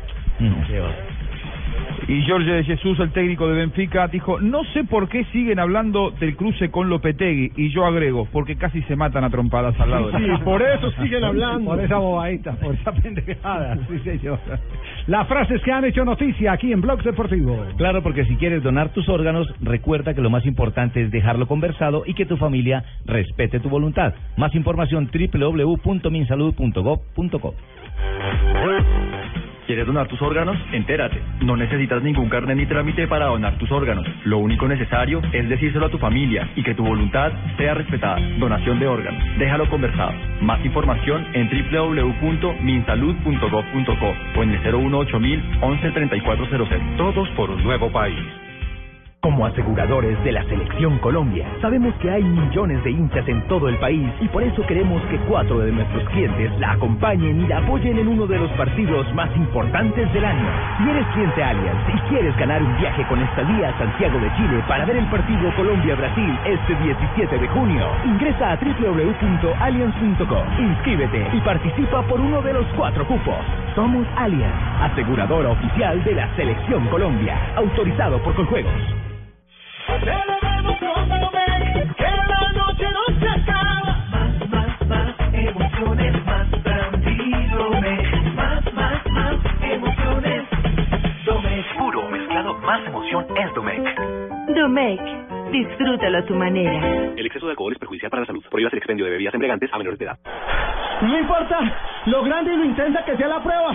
Y Jorge de Jesús, el técnico de Benfica, dijo, no sé por qué siguen hablando del cruce con Lopetegui. Y yo agrego, porque casi se matan a trompadas al lado. de Sí, por eso siguen hablando. Por esa bobadita, por esa pendejada. Sí, señor. Las frases que han hecho noticia aquí en Blog Deportivo. Claro, porque si quieres donar tus órganos, recuerda que lo más importante es dejarlo conversado y que tu familia respete tu voluntad. Más información www.minsalud.gov.co. ¿Quieres donar tus órganos? Entérate. No necesitas ningún carnet ni trámite para donar tus órganos. Lo único necesario es decírselo a tu familia y que tu voluntad sea respetada. Donación de órganos. Déjalo conversado. Más información en www.minsalud.gov.co o en el 018 11 3400. Todos por un nuevo país. Como aseguradores de la Selección Colombia, sabemos que hay millones de hinchas en todo el país y por eso queremos que cuatro de nuestros clientes la acompañen y la apoyen en uno de los partidos más importantes del año. Si eres cliente Allianz y quieres ganar un viaje con estadía a Santiago de Chile para ver el partido Colombia-Brasil este 17 de junio, ingresa a www.allianz.co, inscríbete y participa por uno de los cuatro cupos. Somos Allianz, aseguradora oficial de la Selección Colombia, autorizado por Coljuegos. Disfrútalo a tu manera. El exceso de alcohol es perjudicial para la salud. Prohíbas el expendio de bebidas embriagantes a menores de edad. No importa lo grande y lo intensa que sea la prueba.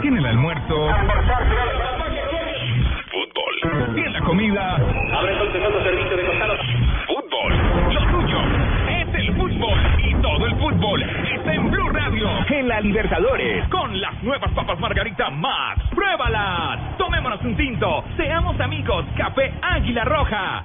Tiene el almuerzo. Fútbol. Tiene la comida. Abre entonces otro servicio de costados. Fútbol. Lo tuyo es el fútbol. Y todo el fútbol está en Blue Radio. En la Libertadores. Con las nuevas papas Margarita más. ¡Pruébalas! Tomémonos un tinto. Seamos amigos. Café Águila Roja.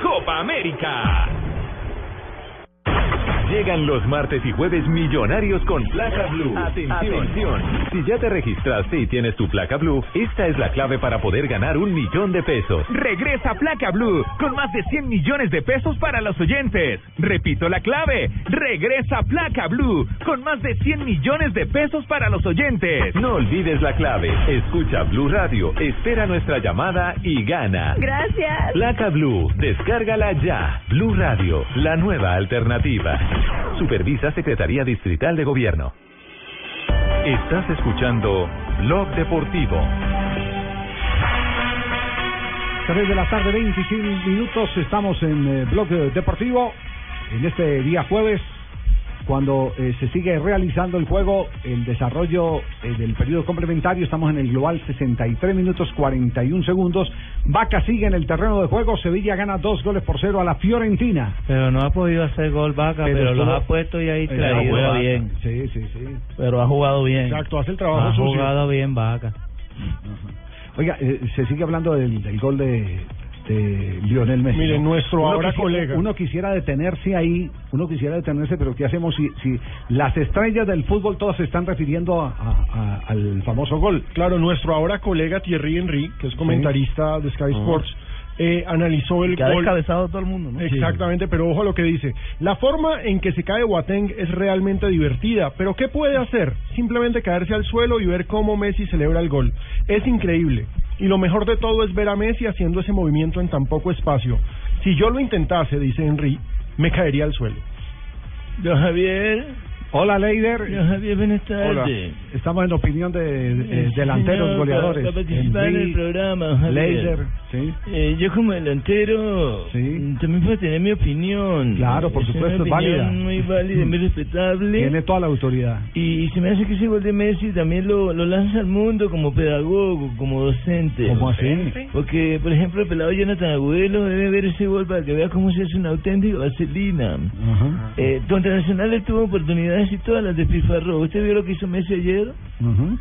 Copa América. Llegan los martes y jueves millonarios con placa blue. Atención. Si ya te registraste y tienes tu placa blue, esta es la clave para poder ganar un millón de pesos. Regresa Placa Blue con más de 100 millones de pesos para los oyentes. Repito la clave. Regresa Placa Blue con más de 100 millones de pesos para los oyentes. No olvides la clave. Escucha Blue Radio, espera nuestra llamada y gana. Gracias. Placa Blue, descárgala ya. Blue Radio, la nueva alternativa. Supervisa Secretaría Distrital de Gobierno. Estás escuchando Blog Deportivo. 3 de la tarde, 25 minutos. Estamos en eh, Blog Deportivo. En este día jueves, cuando eh, se sigue realizando el juego, el desarrollo eh, del periodo complementario. Estamos en el global 63 minutos 41 segundos. Vaca sigue en el terreno de juego. Sevilla gana dos goles por cero a la Fiorentina. Pero no ha podido hacer gol Vaca, Pero pero, los estuvo- ha puesto y ahí Eh, traído Vaca. bien. Sí, sí, sí. Pero ha jugado bien. Exacto, hace el trabajo ha sucio. jugado bien Vaca. Oiga, eh, se sigue hablando del, del gol de, de Lionel Messi. Mire, nuestro Uno ahora quisiera- colega. Uno quisiera detenerse ahí, uno quisiera detenerse, pero ¿qué hacemos si, si las estrellas del fútbol todas se están refiriendo a- a- a- al famoso gol? Claro, nuestro ahora colega Thierry Henry, que es comentarista de Sky Sports, eh, analizó el Que ha gol. descabezado a todo el mundo, ¿no? Exactamente, pero ojo a lo que dice. La forma en que se cae Boateng es realmente divertida, pero ¿qué puede hacer? Simplemente caerse al suelo y ver cómo Messi celebra el gol. Es increíble. Y lo mejor de todo es ver a Messi haciendo ese movimiento en tan poco espacio. Si yo lo intentase, dice Henry, me caería al suelo. Javier. Hola, Leider. Javier, buenas tardes. Hola. Estamos en opinión de, de- delanteros Señor, goleadores. Para participar en Henry, el programa, Javier. Leider, sí. Eh, yo como delantero mm, también puedo tener mi opinión. Claro, por Es supuesto, es una opinión válida. muy válida, muy respetable. Tiene toda la autoridad. Y se me hace que ese gol de Messi también lo, lo lanza al mundo como pedagogo, como docente. ¿Cómo así? Porque, por ejemplo, el pelado Jonathan Agudelo debe ver ese gol para que vea cómo se hace una auténtica vaselina. Eh, contra Nacional tuvo oportunidades y todas las despilfarró. ¿Usted vio lo que hizo Messi ayer? Ujú.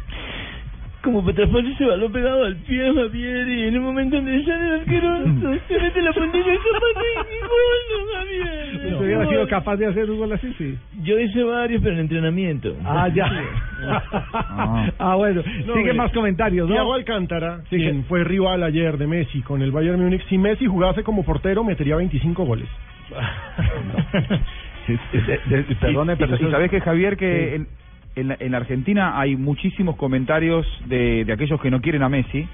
Como Petrafoli ese balón pegado al pie, Javier, y en un momento donde sale el arquero, se mete la puntilla del zapato y no, Javier. ¿Usted hubiera sido capaz de hacer un gol así? Sí. Yo hice varios, pero en entrenamiento. Ah, ya. ah, bueno. No, Sigue más comentarios, ¿no? Thiago Alcántara, quien fue rival ayer de Messi con el Bayern Múnich, si Messi jugase como portero, metería 25 goles. Perdone, pero y, sabés que Javier que Sí. en, en, la- en Argentina hay muchísimos comentarios de, de aquellos que no quieren a Messi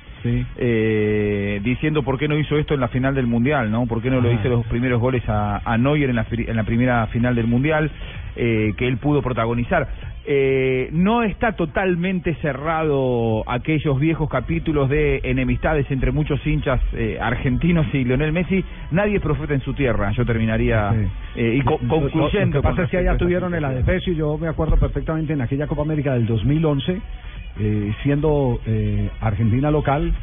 eh, diciendo por qué no hizo esto en la final del mundial, ¿no? ¿Por qué no lo Ah. hizo los primeros goles a, a Neuer en la, en la primera final del mundial eh, que él pudo protagonizar? Eh, no está totalmente cerrado aquellos viejos capítulos de enemistades entre muchos hinchas eh, argentinos y Lionel Messi. Nadie es profeta en su tierra. Yo terminaría eh, y co- Lo- lo- concluyendo. Lo que pasa es que allá tuvieron el adefesio, yo me acuerdo perfectamente en aquella Copa América del 2011, eh, siendo eh, Argentina local,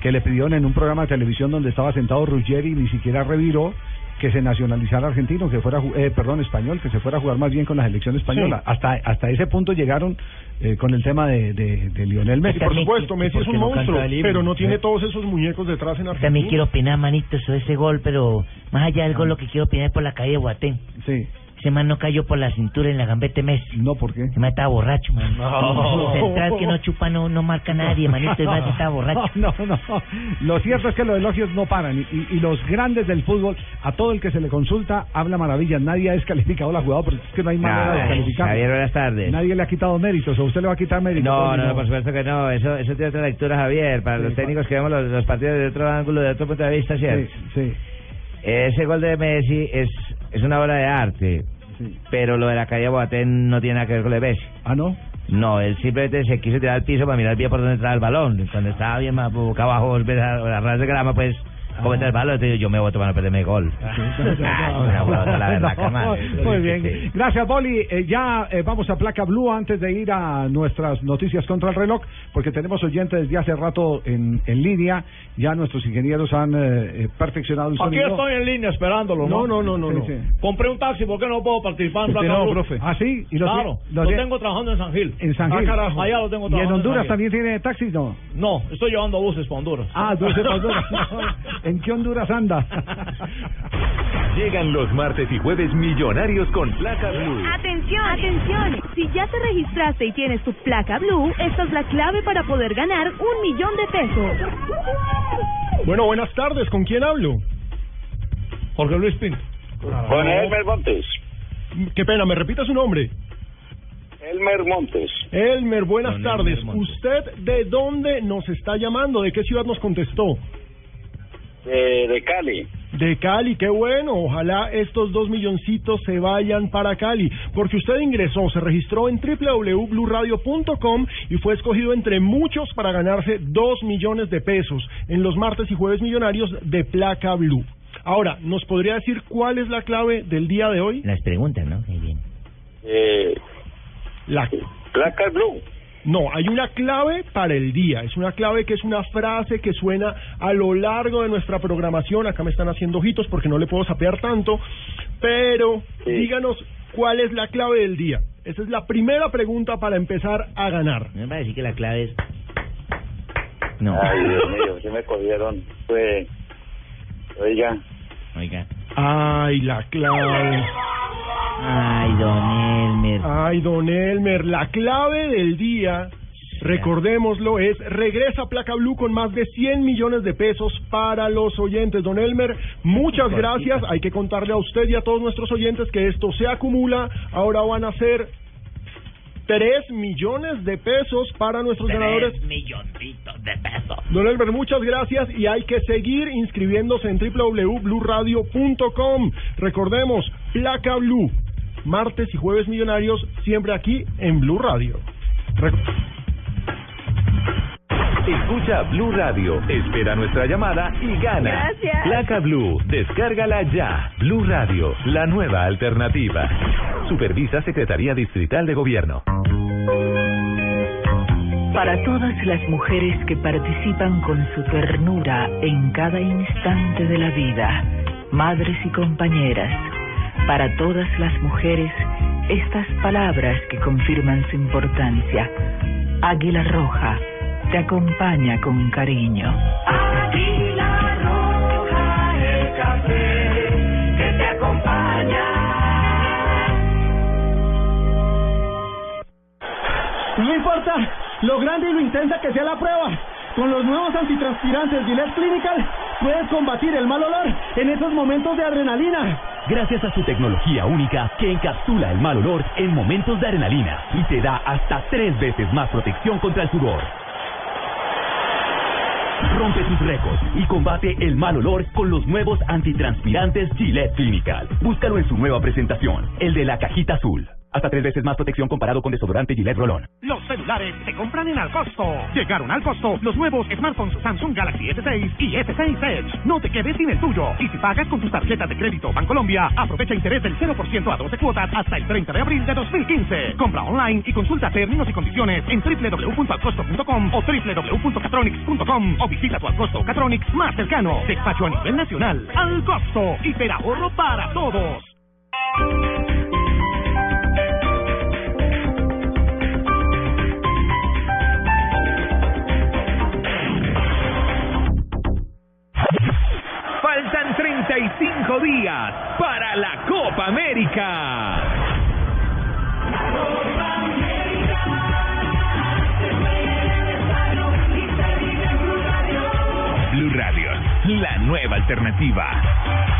que le pidieron en un programa de televisión donde estaba sentado Ruggeri y ni siquiera reviró que se nacionalizara argentino, que fuera, eh, perdón, español, que se fuera a jugar más bien con la selección española. Sí. Hasta hasta ese punto llegaron eh, con el tema de, de, de Lionel Messi. Por supuesto, Messi es un monstruo, pero no tiene Eh, todos esos muñecos detrás en Argentina. También quiero opinar, manito, sobre ese gol, pero más allá del gol, lo que quiero opinar es por la caída de Boateng. Sí. Ese man no cayó por la cintura en la gambete Messi. No, ¿por qué? Ese man estaba borracho, man. No. Central que no chupa no, no marca a nadie, manito. Man estaba borracho. No, no, no. Lo cierto es que los elogios no paran y, y- y los grandes del fútbol, a todo el que se le consulta, habla maravillas. Nadie ha descalificado la jugada porque es que no hay manera de descalificar. Javier, buenas tardes. Nadie le ha quitado méritos o usted le va a quitar méritos. No, no, no, por supuesto que no. Eso, eso tiene otra lectura, Javier. Para Sí, los técnicos que vemos los, los partidos de otro ángulo, de otro punto de vista, ¿cierto? Sí, sí. Ese gol de Messi es, es una obra de arte. Pero lo de la de Boateng no tiene nada que ver con lo de Messi. ¿Ah, no? No, él simplemente se quiso tirar al piso para mirar bien por dónde entraba el balón. Cuando estaba bien más boca abajo, a ras de grama, pues, balón, entonces yo me voy a tomar a perderme el gol. Ah, una huevada, la verdad, No, cama. Muy bien. Gracias, Boli. Eh, ya eh, vamos a placa blue antes de ir a nuestras noticias contra el reloj, porque tenemos oyentes desde hace rato en, en línea. Ya nuestros ingenieros han eh, eh, perfeccionado el Aquí sonido. estoy en línea esperándolo, ¿no? No, no, no, no, Sí, no. sí. Compré un taxi, ¿por qué no puedo participar en Placa no, Blue? profe. ¿Ah, sí? ¿Y lo claro, lo tengo trabajando en San Gil. En San Gil. Allá lo tengo ¿Y trabajando en Honduras Gil. también tiene taxis? No. No, estoy llevando buses para Honduras. Ah, dulce para Honduras. ¿En qué Honduras anda? Llegan los martes y jueves millonarios con placa blue. Atención, atención. Si ya te registraste y tienes tu placa blue, esta es la clave para poder ganar un millón de pesos. Bueno, buenas tardes. ¿Con quién hablo? Jorge Luis Pinto. Con Elmer Montes. Qué pena, ¿me repita su nombre? Elmer Montes. Elmer, buenas Don tardes. Elmer Montes. ¿Usted de dónde nos está llamando? ¿De qué ciudad nos contestó? De, de Cali. De Cali, qué bueno. Ojalá estos dos milloncitos se vayan para Cali. Porque usted ingresó, se registró en www.bluradio.com y fue escogido entre muchos para ganarse dos millones de pesos en los martes y jueves millonarios de placa blue. Ahora, ¿nos podría decir cuál es la clave del día de hoy? Las preguntas, ¿no? Qué bien. Eh, La placa blue. No, hay una clave para el día. Es una clave que es una frase que suena a lo largo de nuestra programación. Acá me están haciendo ojitos porque no le puedo sapear tanto. Pero díganos cuál es la clave del día. Esa es la primera pregunta para empezar a ganar. Me va a decir que la clave es... No. Ay, Dios mío, se me cogieron. Pues, oiga. Oiga. Ay, la clave. Ay, don Elmer. Ay, don Elmer, la clave del día, recordémoslo, es regresa Placa Blue con más de 100 millones de pesos para los oyentes. Don Elmer, muchas gracias. Hay que contarle a usted y a todos nuestros oyentes que esto se acumula. Ahora van a ser 3 millones de pesos para nuestros ganadores. Tres milloncitos de pesos. Don Elmer, muchas gracias y hay que seguir inscribiéndose en www.bluradio.com. Recordemos, Placa Blue, martes y jueves millonarios, siempre aquí en Blue Radio. Escucha Blue Radio, espera nuestra llamada y gana. Gracias. Placa Blue, descárgala ya. Blue Radio, la nueva alternativa. Supervisa Secretaría Distrital de Gobierno. Para todas las mujeres que participan con su ternura en cada instante de la vida, madres y compañeras, para todas las mujeres, estas palabras que confirman su importancia. Águila Roja te acompaña con cariño. Águila roja, el café que te acompaña. No importa lo grande y lo intensa que sea la prueba. Con los nuevos antitranspirantes Gillette Clinical puedes combatir el mal olor en esos momentos de adrenalina. Gracias a su tecnología única que encapsula el mal olor en momentos de adrenalina y te da hasta tres veces más protección contra el sudor. Rompe tus récords y combate el mal olor con los nuevos antitranspirantes Gillette Clinical. Búscalo en su nueva presentación, el de la cajita azul. Hasta tres veces más protección comparado con desodorante Gillette Rolón. Los celulares se compran en Al Costo. Llegaron al costo los nuevos smartphones Samsung Galaxy S6 y S6 Edge. No te quedes sin el tuyo. Y si pagas con tus tarjetas de crédito Bancolombia, aprovecha interés del 0% a 12 cuotas hasta el 30 de abril de 2015. Compra online y consulta términos y condiciones en www.alcosto.com o www.catronics.com o visita tu Alcosto Catronics más cercano. Despacho a nivel nacional. Al Costo. Hiperahorro para todos. Faltan 35 días para la Copa América. Blue Radio, la nueva alternativa.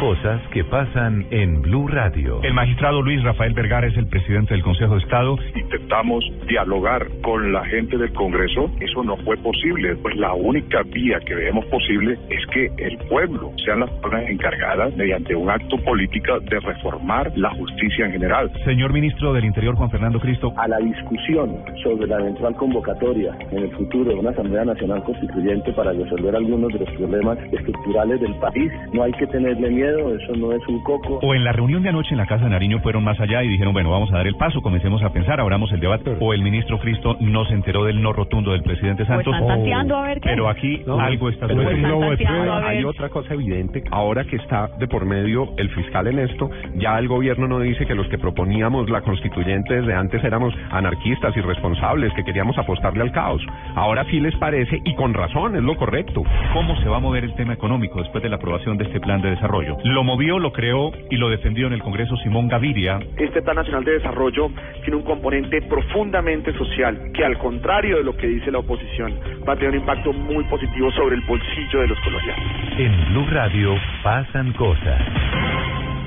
Cosas que pasan en Blue Radio. El magistrado Luis Rafael Vergara es el presidente del Consejo de Estado. intentamos dialogar con la gente del Congreso, eso no fue posible. Pues la única vía que vemos posible es que el pueblo sean las personas encargadas, mediante un acto político, de reformar la justicia en general. Señor ministro del Interior, Juan Fernando Cristo. a la discusión sobre la eventual convocatoria en el futuro de una Asamblea Nacional Constituyente para resolver algunos de los problemas estructurales del país. No hay que tenerle miedo, eso no es un coco. O en la reunión de anoche en la Casa de Nariño fueron más allá y dijeron, bueno, vamos a dar el paso, comencemos a pensar, abramos el debate. O el ministro Cristo no se enteró del no rotundo del presidente Santos. están tanteando a ver qué. Pero aquí No, algo está pero es globo de. Hay otra cosa evidente, ahora que está de por medio el fiscal en esto, ya el gobierno no dice que los que proponíamos la constituyente desde antes éramos anarquistas, irresponsables, que queríamos apostarle al caos. Ahora sí les parece, y con razón, es lo correcto. ¿Cómo se va a mover el tema económico después de la aprobación de este plan de desarrollo? Lo movió, lo creó y lo defendió en el Congreso Simón Gaviria. Este Plan Nacional de Desarrollo tiene un componente profundamente social que, al contrario de lo que dice la oposición, va a tener un impacto muy positivo sobre el bolsillo de los colombianos. En Blue Radio pasan cosas.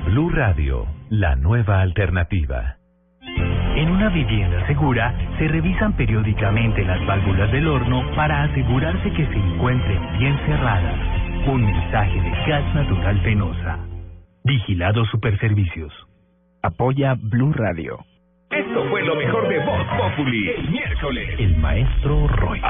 Blue Radio, la nueva alternativa. En una vivienda segura se revisan periódicamente las válvulas del horno para asegurarse que se encuentren bien cerradas. Un mensaje de Gas Natural Fenosa. Vigilado Superservicios. Apoya Blue Radio. Esto fue lo mejor de Voz Populi el miércoles. El maestro Roy.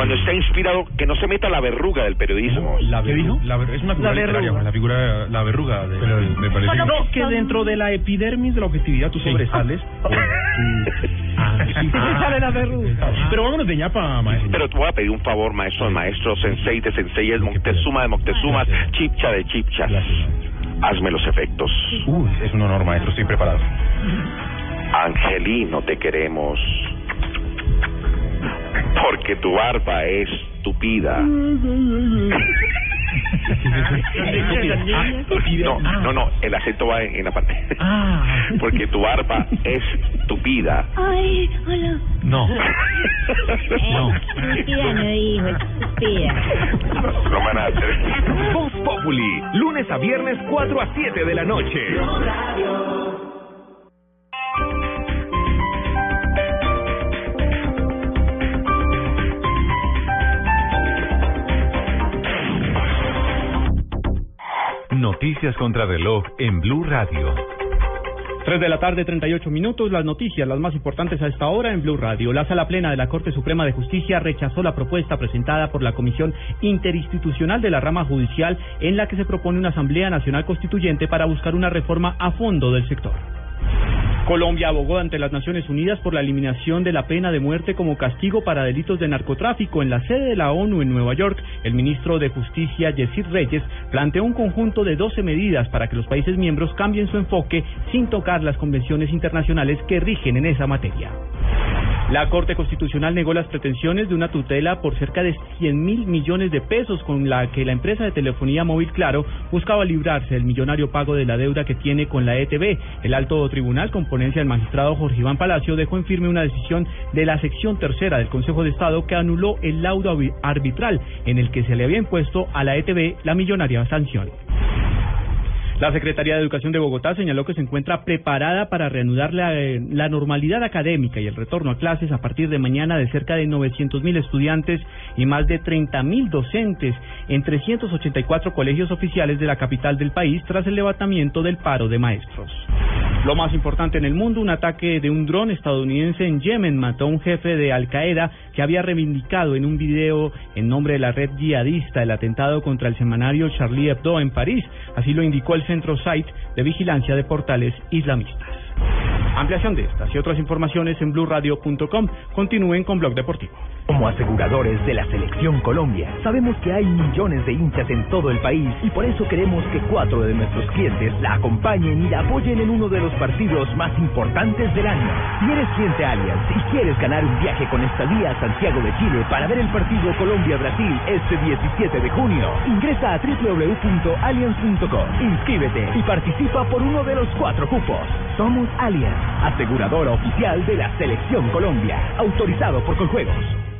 Cuando está inspirado, que no se meta la verruga del periodismo. La ¿Qué dijo? La, ver- es una figura La literaria, verruga. la figura, la verruga. De, me parece. Bueno, No, que dentro de la epidermis de la objetividad tú sobresales. por tu- Ah, sí. sale la verruga. Pero vámonos de ñapa, maestro. Pero te voy a pedir un favor, maestro de maestros, sensei de senseies, Moctezuma de Moctezumas, chipcha de chipchas. Hazme los efectos. Uy, es un honor, maestro, estoy preparado. Angelino, te queremos. Porque tu barba es tupida. No, no, no, el acento va en, en la parte. Porque tu barba es tupida. Ay, hola. No. No. Estúpida no dijo, estúpida. No me van a hacer. Voz Populi, lunes a viernes 4 a 7 de la noche. Noticias contra reloj en Blue Radio. 3 de la tarde, 38 minutos. Las noticias, las más importantes a esta hora en Blue Radio. La Sala Plena de la Corte Suprema de Justicia rechazó la propuesta presentada por la Comisión Interinstitucional de la Rama Judicial en la que se propone una Asamblea Nacional Constituyente para buscar una reforma a fondo del sector. Colombia abogó ante las Naciones Unidas por la eliminación de la pena de muerte como castigo para delitos de narcotráfico. En la sede de la ONU en Nueva York, el ministro de Justicia, Yesid Reyes, planteó un conjunto de 12 medidas para que los países miembros cambien su enfoque sin tocar las convenciones internacionales que rigen en esa materia. La Corte Constitucional negó las pretensiones de una tutela por cerca de 100 mil millones de pesos con la que la empresa de telefonía móvil Claro buscaba librarse del millonario pago de la deuda que tiene con la ETB. El alto tribunal, con ponencia del magistrado Jorge Iván Palacio, dejó en firme una decisión de la sección tercera del Consejo de Estado que anuló el laudo arbi- arbitral en el que se le había impuesto a la ETB la millonaria sanción. La Secretaría de Educación de Bogotá señaló que se encuentra preparada para reanudar la, eh, la normalidad académica y el retorno a clases a partir de mañana de cerca de 900 mil estudiantes y más de 30 mil docentes en 384 colegios oficiales de la capital del país tras el levantamiento del paro de maestros. Lo más importante en el mundo, un ataque de un dron estadounidense en Yemen mató a un jefe de Al Qaeda que había reivindicado en un video en nombre de la red yihadista el atentado contra el semanario Charlie Hebdo en París. Así lo indicó el Centro Site de Vigilancia de Portales Islamistas. Ampliación de estas y otras informaciones en blurradio.com. Continúen con Blog Deportivo. Como aseguradores de la Selección Colombia, sabemos que hay millones de hinchas en todo el país y por eso queremos que cuatro de nuestros clientes la acompañen y la apoyen en uno de los partidos más importantes del año. Si eres cliente Allianz y quieres ganar un viaje con estadía a Santiago de Chile para ver el partido Colombia-Brasil este 17 de junio, ingresa a www.allianz.com, inscríbete y participa por uno de los cuatro cupos. Somos Allianz, aseguradora oficial de la Selección Colombia, autorizado por Coljuegos.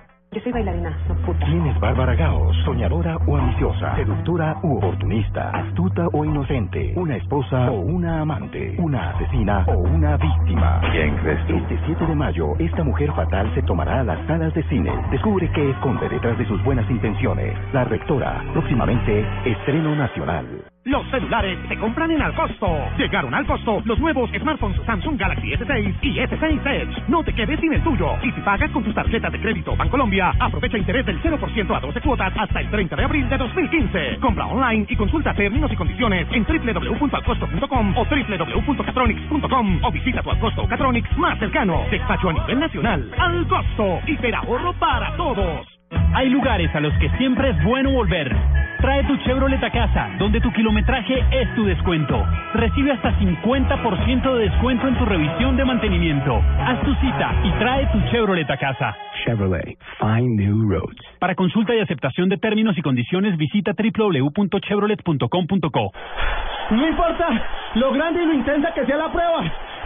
Yo soy bailarina, no puta. ¿Quién es Bárbara Gao? ¿Soñadora o ambiciosa? ¿Seductora u oportunista? ¿Astuta o inocente? ¿Una esposa o una amante? ¿Una asesina o una víctima? ¿Quién crees tú? Este 7 de mayo, esta mujer fatal se tomará a las salas de cine. Descubre qué esconde detrás de sus buenas intenciones. La rectora, próximamente, estreno nacional. Los celulares se compran en Alcosto. Llegaron al costo los nuevos smartphones Samsung Galaxy S6 y S6 Edge. No te quedes sin el tuyo. Y si pagas con tus tarjetas de crédito Bancolombia, aprovecha interés del 0% a 12 cuotas hasta el 30 de abril de 2015. Compra online y consulta términos y condiciones en www.alcosto.com o www.catronics.com o visita tu Alcosto Catronics más cercano. Despacho a nivel nacional. Al costo. Hiperahorro para todos. Hay lugares a los que siempre es bueno volver. Trae tu Chevrolet a casa, donde tu kilometraje es tu descuento. Recibe hasta 50% de descuento en tu revisión de mantenimiento. Haz tu cita y trae tu Chevrolet a casa. Chevrolet, find new roads. Para consulta y aceptación de términos y condiciones, visita www.chevrolet.com.co. No importa lo grande y lo intensa que sea la prueba.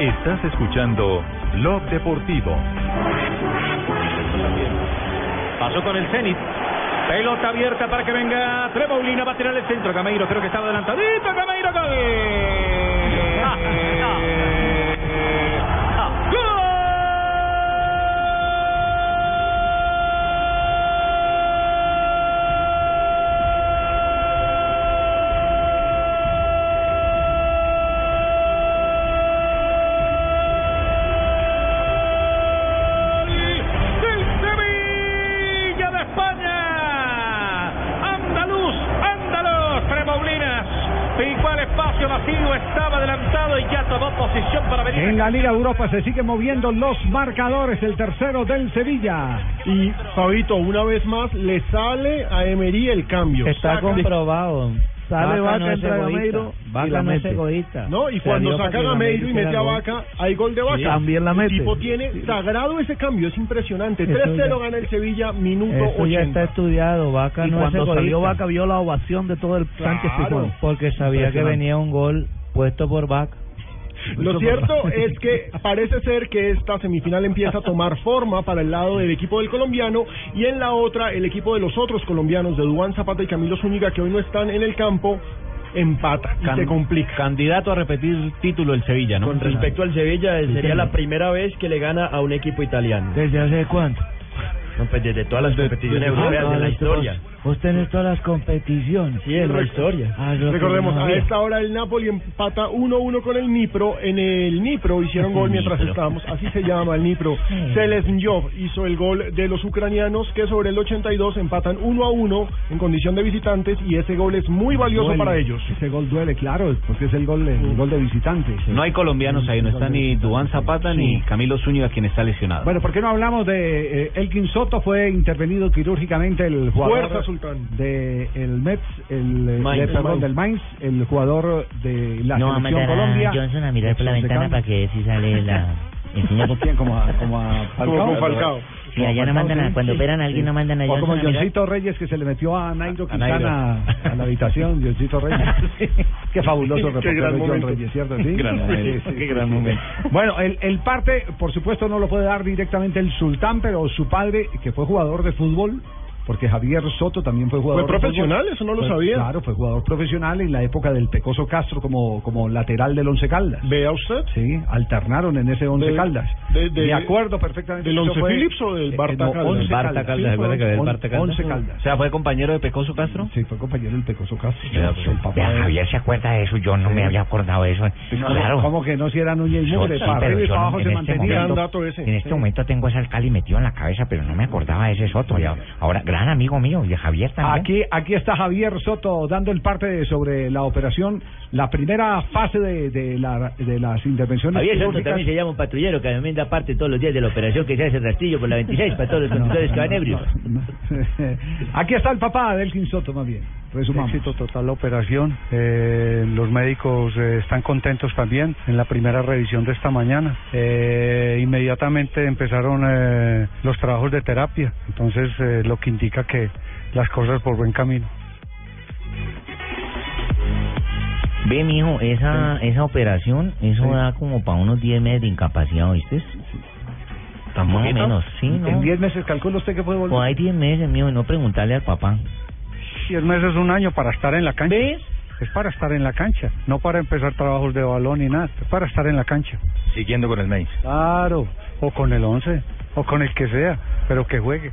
Estás escuchando Blog Deportivo. Pasó con el Zenit. Pelota abierta para que venga Tremoulina. Va a tirar el centro. Cameiro creo que estaba adelantadito. Cameiro gol. La Liga de Europa se siguen moviendo los marcadores. El tercero del Sevilla. Y Fabito, una vez más, le sale a Emery el cambio. Está Saca- comprobado. Sale Vaca Vaca, no entra. Gameiro Vaca y la no es mete. egoísta. No, y cuando saca Gameiro y mete a Vaca, hay gol de Vaca. Sí, también la El mete. tipo tiene sagrado ese cambio, es impresionante. Eso 3-0 ya- gana el Sevilla, minuto Eso ya 80. está estudiado. Vaca Y no cuando es egoísta. salió Vaca vio la ovación de todo el Sánchez Claro. Porque sabía que venía un gol puesto por Vaca. Lo cierto es que parece ser que esta semifinal empieza a tomar forma para el lado del equipo del colombiano y en la otra el equipo de los otros colombianos de Duan Zapata y Camilo Zúñiga que hoy no están en el campo empata y Can- se complica. Candidato a repetir título el Sevilla, ¿no? Con respecto al Sevilla, sería la primera vez que le gana a un equipo italiano. ¿Desde hace cuánto? desde todas las competiciones Ah, europeas de la vale, historia. Vos, tenés todas las competiciones. Sí, en la historia. Ah, Recordemos, a esta hora el Napoli empata 1-1 con el Nipro. En el Nipro hicieron gol mientras Nipro. estábamos, así se llama el Nipro. Selesnyov hizo el gol de los ucranianos que sobre el 82 empatan 1-1 en condición de visitantes y ese gol es muy valioso Duele. para ellos. Ese gol duele, claro, porque es el gol, el gol de visitante. No hay colombianos ahí, no está ni Dubán Zapata ni Camilo Zúñiga, quien está lesionado. Bueno, ¿por qué no hablamos de eh, Elkin Soto? Fue intervenido quirúrgicamente el jugador Fuerza, Sultán. de el Mets, el eh, Mainz. de- perdón, Mainz. del Mainz, el jugador de la no a selección Colombia. a Johnson a mirar por la ventana para que si sale la... el señor- ¿Como quién? Como a, como a Como con Falcao. Sí, allá no mandan a, cuando operan a alguien no mandan a O Johnson como a mirar. Johncito Reyes que se le metió a Nairo A. Quintana a, la habitación, Johncito Reyes. Qué fabuloso Qué reportero gran es John momento. Reyes, ¿cierto? Sí. Gran momento, Sí, sí, qué sí, gran sí. momento. Bueno, el, el parte, por supuesto, no lo puede dar directamente el sultán, pero su padre, que fue jugador de fútbol, porque Javier Soto también fue jugador ¿Fue profesional? Eso no lo Fue- sabía. Claro, fue jugador profesional en la época del Pecoso Castro como, como lateral del Once Caldas. ¿Vea usted? Sí, alternaron en ese Once De- Caldas. de- de- Me acuerdo perfectamente. ¿Del Once Phillips o del eh, Barta no, Caldas? Once Barta Caldas, ¿se acuerda que del Barta Caldas? Once Caldas. O sea, ¿fue compañero de Pecoso Castro? Sí, fue compañero del Pecoso Castro. Vea, Vea, de- Javier se acuerda de eso, yo no me había acordado de eso. ¿Cómo- Claro. ¿Cómo que no si era Núñez y Mugre? sí, para pero arriba y para no- abajo se este mantenía. momento- Gran dato ese. En este Sí. momento tengo ese alcalde metido en la cabeza, pero no me acordaba de ese Soto. Ahora- ahora, gran amigo mío, y de Javier también. Aquí, aquí está Javier Soto dando el parte de- sobre la operación, la primera fase de, de, la, de las intervenciones. Javier Soto también se llama un patrullero que también da parte todos los días de la operación que se hace rastrillo por la 26 para todos los conductores que van ebrios. Aquí está el papá de Elkin Soto, más bien. Resumamos. Éxito total la operación. Eh, los médicos eh, están contentos también en la primera revisión de esta mañana. Eh, inmediatamente empezaron eh, los trabajos de terapia, entonces eh, lo que indica que las cosas por buen camino. Ve, mijo, esa, esa operación, eso da como para unos 10 meses de incapacidad, ¿oíste? ¿Tan Más o menos, sí, ¿no? En 10 meses calcula usted que puede volver. O hay 10 meses, mijo, y no preguntarle al papá. Diez meses, un año para estar en la cancha. ¿Ves? Es para estar en la cancha, no para empezar trabajos de balón ni nada, es para estar en la cancha. Siguiendo con el Mainz. Claro, o con el 11, o con el que sea, pero que juegue.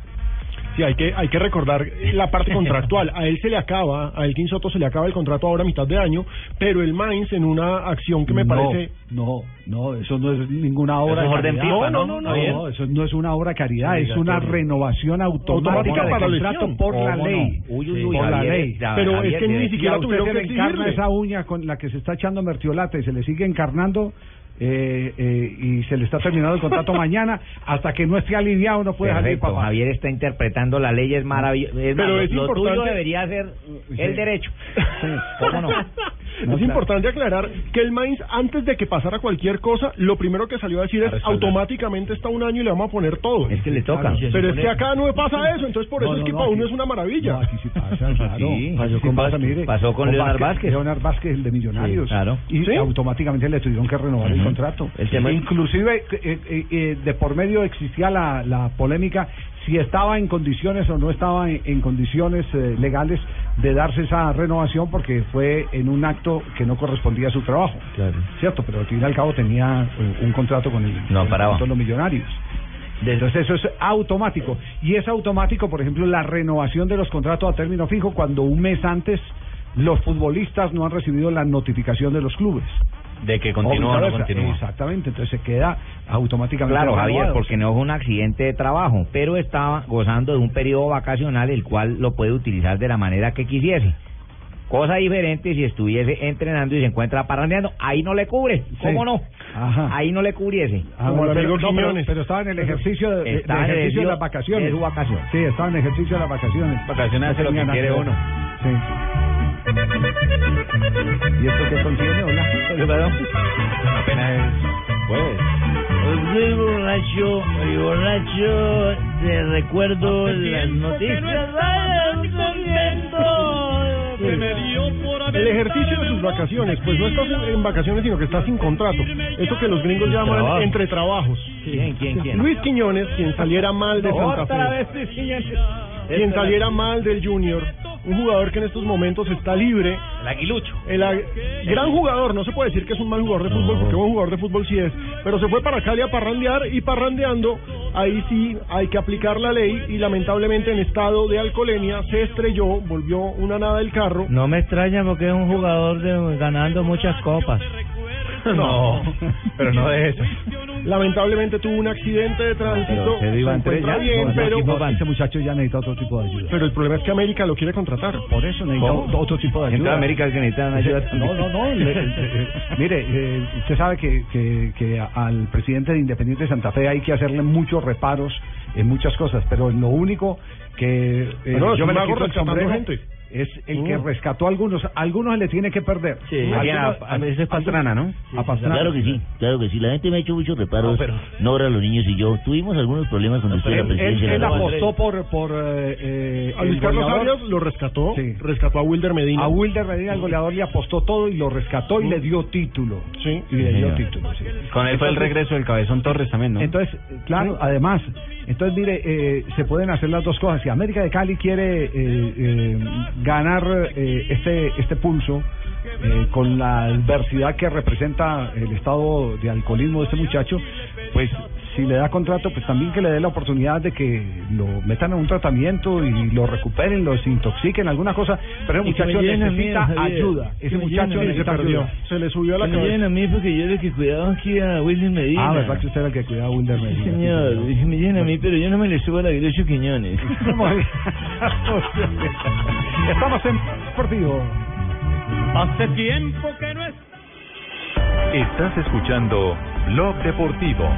Sí, hay que, hay que recordar la parte contractual. A él se le acaba, a Elkin Soto se le acaba el contrato ahora a mitad de año, pero el Mainz en una acción que me no, parece... No, no, eso no es ninguna obra Eso de caridad. ¿no? no, No, no, no, eso no es una obra de caridad, es una renovación automática, para contrato lesión. por la ley. Uy, uy, Sí, uy, por la ley. Pero es que ni siquiera tuvieron que le encarna esa uña con la que se está echando mertiolate y se le sigue encarnando eh, eh, y se le está terminando el contrato mañana hasta que no esté aliviado no puede salir Perfecto, papá. Javier está interpretando la ley, es maravilloso. Es Pero es lo, tuyo importante- debería ser el derecho. ¿Cómo no? Es importante aclarar que el Mainz, antes de que pasara cualquier cosa, lo primero que salió a decir es automáticamente está un año y le vamos a poner todo. Es que le toca. Pero es que acá no me pasa eso, entonces por No, eso no, es que no, para uno es una maravilla. No, aquí sí pasa, claro. Sí, pasó sí con pasa, Vázquez, mire, pasó con Leonard Vázquez. Leonard Vázquez, el de Millonarios. Sí, claro. Y ¿Sí? automáticamente le tuvieron que renovar el contrato. El tema- Inclusive, eh, eh, eh, de por medio existía la, la polémica si estaba en condiciones o no estaba en, en condiciones eh, legales de darse esa renovación porque fue en un acto que no correspondía a su trabajo. Cierto, pero al fin y al cabo tenía eh, un contrato con el No con paraba. los millonarios. Entonces eso es automático. Y es automático, por ejemplo, la renovación de los contratos a término fijo cuando un mes antes los futbolistas no han recibido la notificación de los clubes. De que continúa o no continúa. Exactamente, entonces se queda automáticamente Claro, Javier, porque no fue un accidente de trabajo, pero estaba gozando de un periodo vacacional el cual lo puede utilizar de la manera que quisiese. Cosa diferente si estuviese entrenando y se encuentra parrandeando, ahí no le cubre, ¿cómo Sí. no? Ajá. Ahí no le cubriese. Ah, bueno, pero, no, pero- pero estaba en el ejercicio de, ejercicio de las vacaciones. de su vacación. Sí, estaba en ejercicio de las vacaciones. Vacaciones hace lo que quiere uno. Sí. ¿Y esto qué contiene? Hola. Apenas es jueves. Soy borracho, soy borracho, te recuerdo las noticias. El ejercicio de sus vacaciones, pues no estás en vacaciones, sino que estás sin contrato. Eso que los gringos llaman Trabajo. entre trabajos. ¿Quién, quién, quién? Luis Quiñones, quien saliera mal de Santa Otra Fe. vez, Luis Quiñones. Quien saliera mal del Junior, un jugador que en estos momentos está libre. El aguilucho. El ag- gran jugador, no se puede decir que es un mal jugador de fútbol, porque buen jugador de fútbol sí es, pero se fue para Cali a parrandear y parrandeando, ahí sí hay que aplicar la ley y lamentablemente en estado de alcoholemia se estrelló, volvió una nada del carro. No me extraña porque es un jugador de, ganando muchas copas. No, pero no de eso. Lamentablemente tuvo un accidente de tránsito, Pero se tres encuentra ya. bien, No, pero, ese muchacho ya necesita otro tipo de ayuda. pero el problema es que América lo quiere contratar. Por eso necesita ¿Cómo? otro tipo de ayuda. Entonces América es que necesitan ayuda No, no, no. le- le- mire, eh, usted sabe que, que, que al presidente de Independiente de Santa Fe hay que hacerle muchos reparos en muchas cosas, pero lo único que eh, Pero yo me quito el sombrero gente. Es el que Mm. rescató a algunos. A algunos le tiene que perder. Sí. A Alguien algunos- a- a veces Pastrana, ¿no? A Pastrana. Claro que sí, claro que sí. La gente me ha hecho muchos reparos. No, pero- Nora, los niños y yo. Tuvimos algunos problemas cuando estuve en la presidencia. él- él de la apostó por, por eh, eh, A Luis Carlos goleador. Arias lo rescató, Sí. rescató a Wilder Medina. A Wilder Medina, el goleador, le apostó todo y lo rescató y le dio título. Sí. Y le dio señor. título, sí. Con él fue el regreso del Cabezón Torres también, ¿no? Entonces, claro, además, entonces mire, eh, se pueden hacer las dos cosas. Si América de Cali quiere eh, eh, ganar eh, este este pulso eh, con la adversidad que representa el estado de alcoholismo de este muchacho, pues si le da contrato, pues también que le dé la oportunidad de que lo metan en un tratamiento y lo recuperen, lo desintoxiquen, alguna cosa. Pero me muchacho lleven a mí, necesita Javier. ayuda. Ese me muchacho se perdió. ayuda. Se le subió a la Que me cabeza. lleven a mí porque yo era el que cuidaba aquí a Wilson Medina. Ah, verdad que usted era el que cuidaba a Wilder Sí, Medina. señor, me lleven a mí, pero yo no me le subo a la Aguilucho Quiñones. Estamos en Deportivo. Hace tiempo que no es. Estás escuchando Blog Deportivo.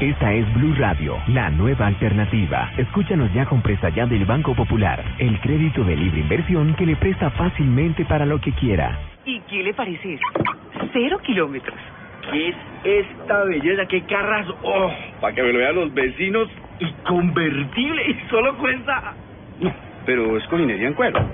Esta es Blue Radio, la nueva alternativa. Escúchanos ya con presta ya del Banco Popular, el crédito de libre inversión que le presta fácilmente para lo que quiera. ¿Y qué le parece eso? Cero kilómetros. ¿Qué es esta belleza? ¿Qué carras? ¡Oh! Para que me lo vean los vecinos. Y convertible. Y solo cuesta... No, pero es con minería en cuero.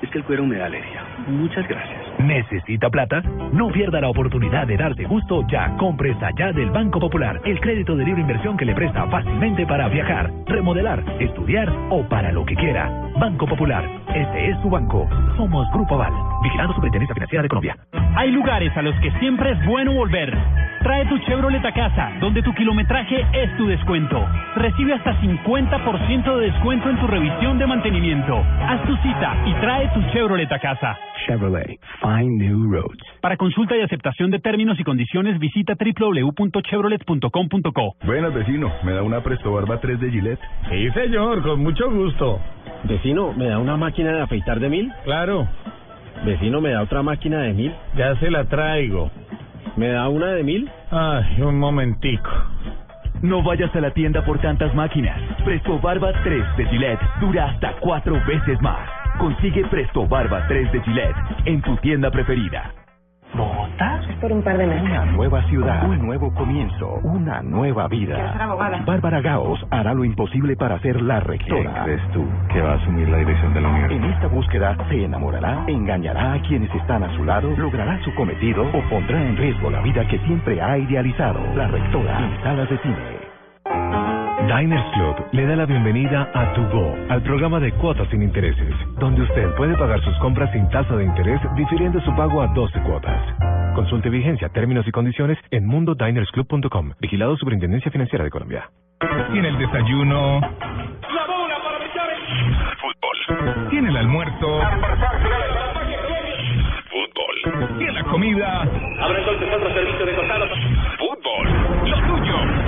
Es que el cuero me da alergia. Muchas gracias. ¿Necesita plata? No pierda la oportunidad de darse gusto ya. Compre ya del Banco Popular, el crédito de libre inversión que le presta fácilmente para viajar, remodelar, estudiar o para lo que quiera. Banco Popular, este es su banco. Somos Grupo Aval, vigilando Superintendencia Financiera de Colombia. Hay lugares a los que siempre es bueno volver. Trae tu Chevrolet a casa, donde tu kilometraje es tu descuento. Recibe hasta 50% de descuento en tu revisión de mantenimiento. Haz tu cita y trae tu Chevrolet a casa. Chevrolet, find new roads. Para consulta y aceptación de términos y condiciones, visita www.chevrolet.com.co. Buenas, vecino. ¿Me da una Presto Barba 3 de Gillette? Sí, señor, con mucho gusto. Vecino, ¿me da una máquina de afeitar de mil? Claro. Vecino, ¿me da otra máquina de mil? Ya se la traigo. ¿Me da una de mil? Ay, un momentico. No vayas a la tienda por tantas máquinas. Presto Barba 3 de Gillette dura hasta cuatro veces más. Consigue Presto Barba 3 de Gillette en tu tienda preferida. ¿Bogotá? Por un par de meses. Una nueva ciudad, un nuevo comienzo, una nueva vida. Bárbara Gaos hará lo imposible para ser la rectora. crees tú que va a asumir la dirección de la universidad? En esta búsqueda se enamorará, engañará a quienes están a su lado, logrará su cometido o pondrá en riesgo la vida que siempre ha idealizado. La rectora en salas de cine. Diners Club le da la bienvenida a To Go, al programa de cuotas sin intereses, donde usted puede pagar sus compras sin tasa de interés, difiriendo su pago a 12 cuotas. Consulte vigencia, términos y condiciones en mundodinersclub.com. Vigilado Superintendencia Financiera de Colombia. Tiene el desayuno. La bola para meter el Fútbol. Tiene el almuerzo. Fútbol. Tiene la comida. Abre entonces otro servicio de costado. Fútbol. Lo tuyo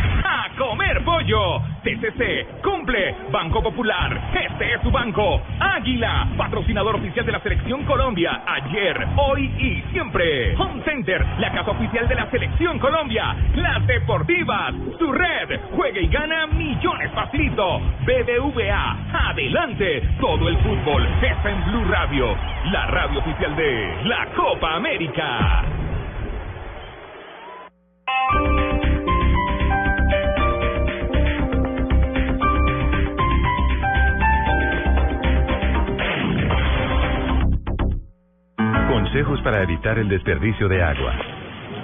Pollo. TCC cumple. Banco Popular. Este es su banco. Águila, patrocinador oficial de la Selección Colombia. Ayer, hoy y siempre. Home Center, la casa oficial de la Selección Colombia. Las Deportivas, su red. Juega y gana millones facilito. BBVA, adelante. Todo el fútbol está en Blue Radio. La radio oficial de la Copa América. Consejos para evitar el desperdicio de agua.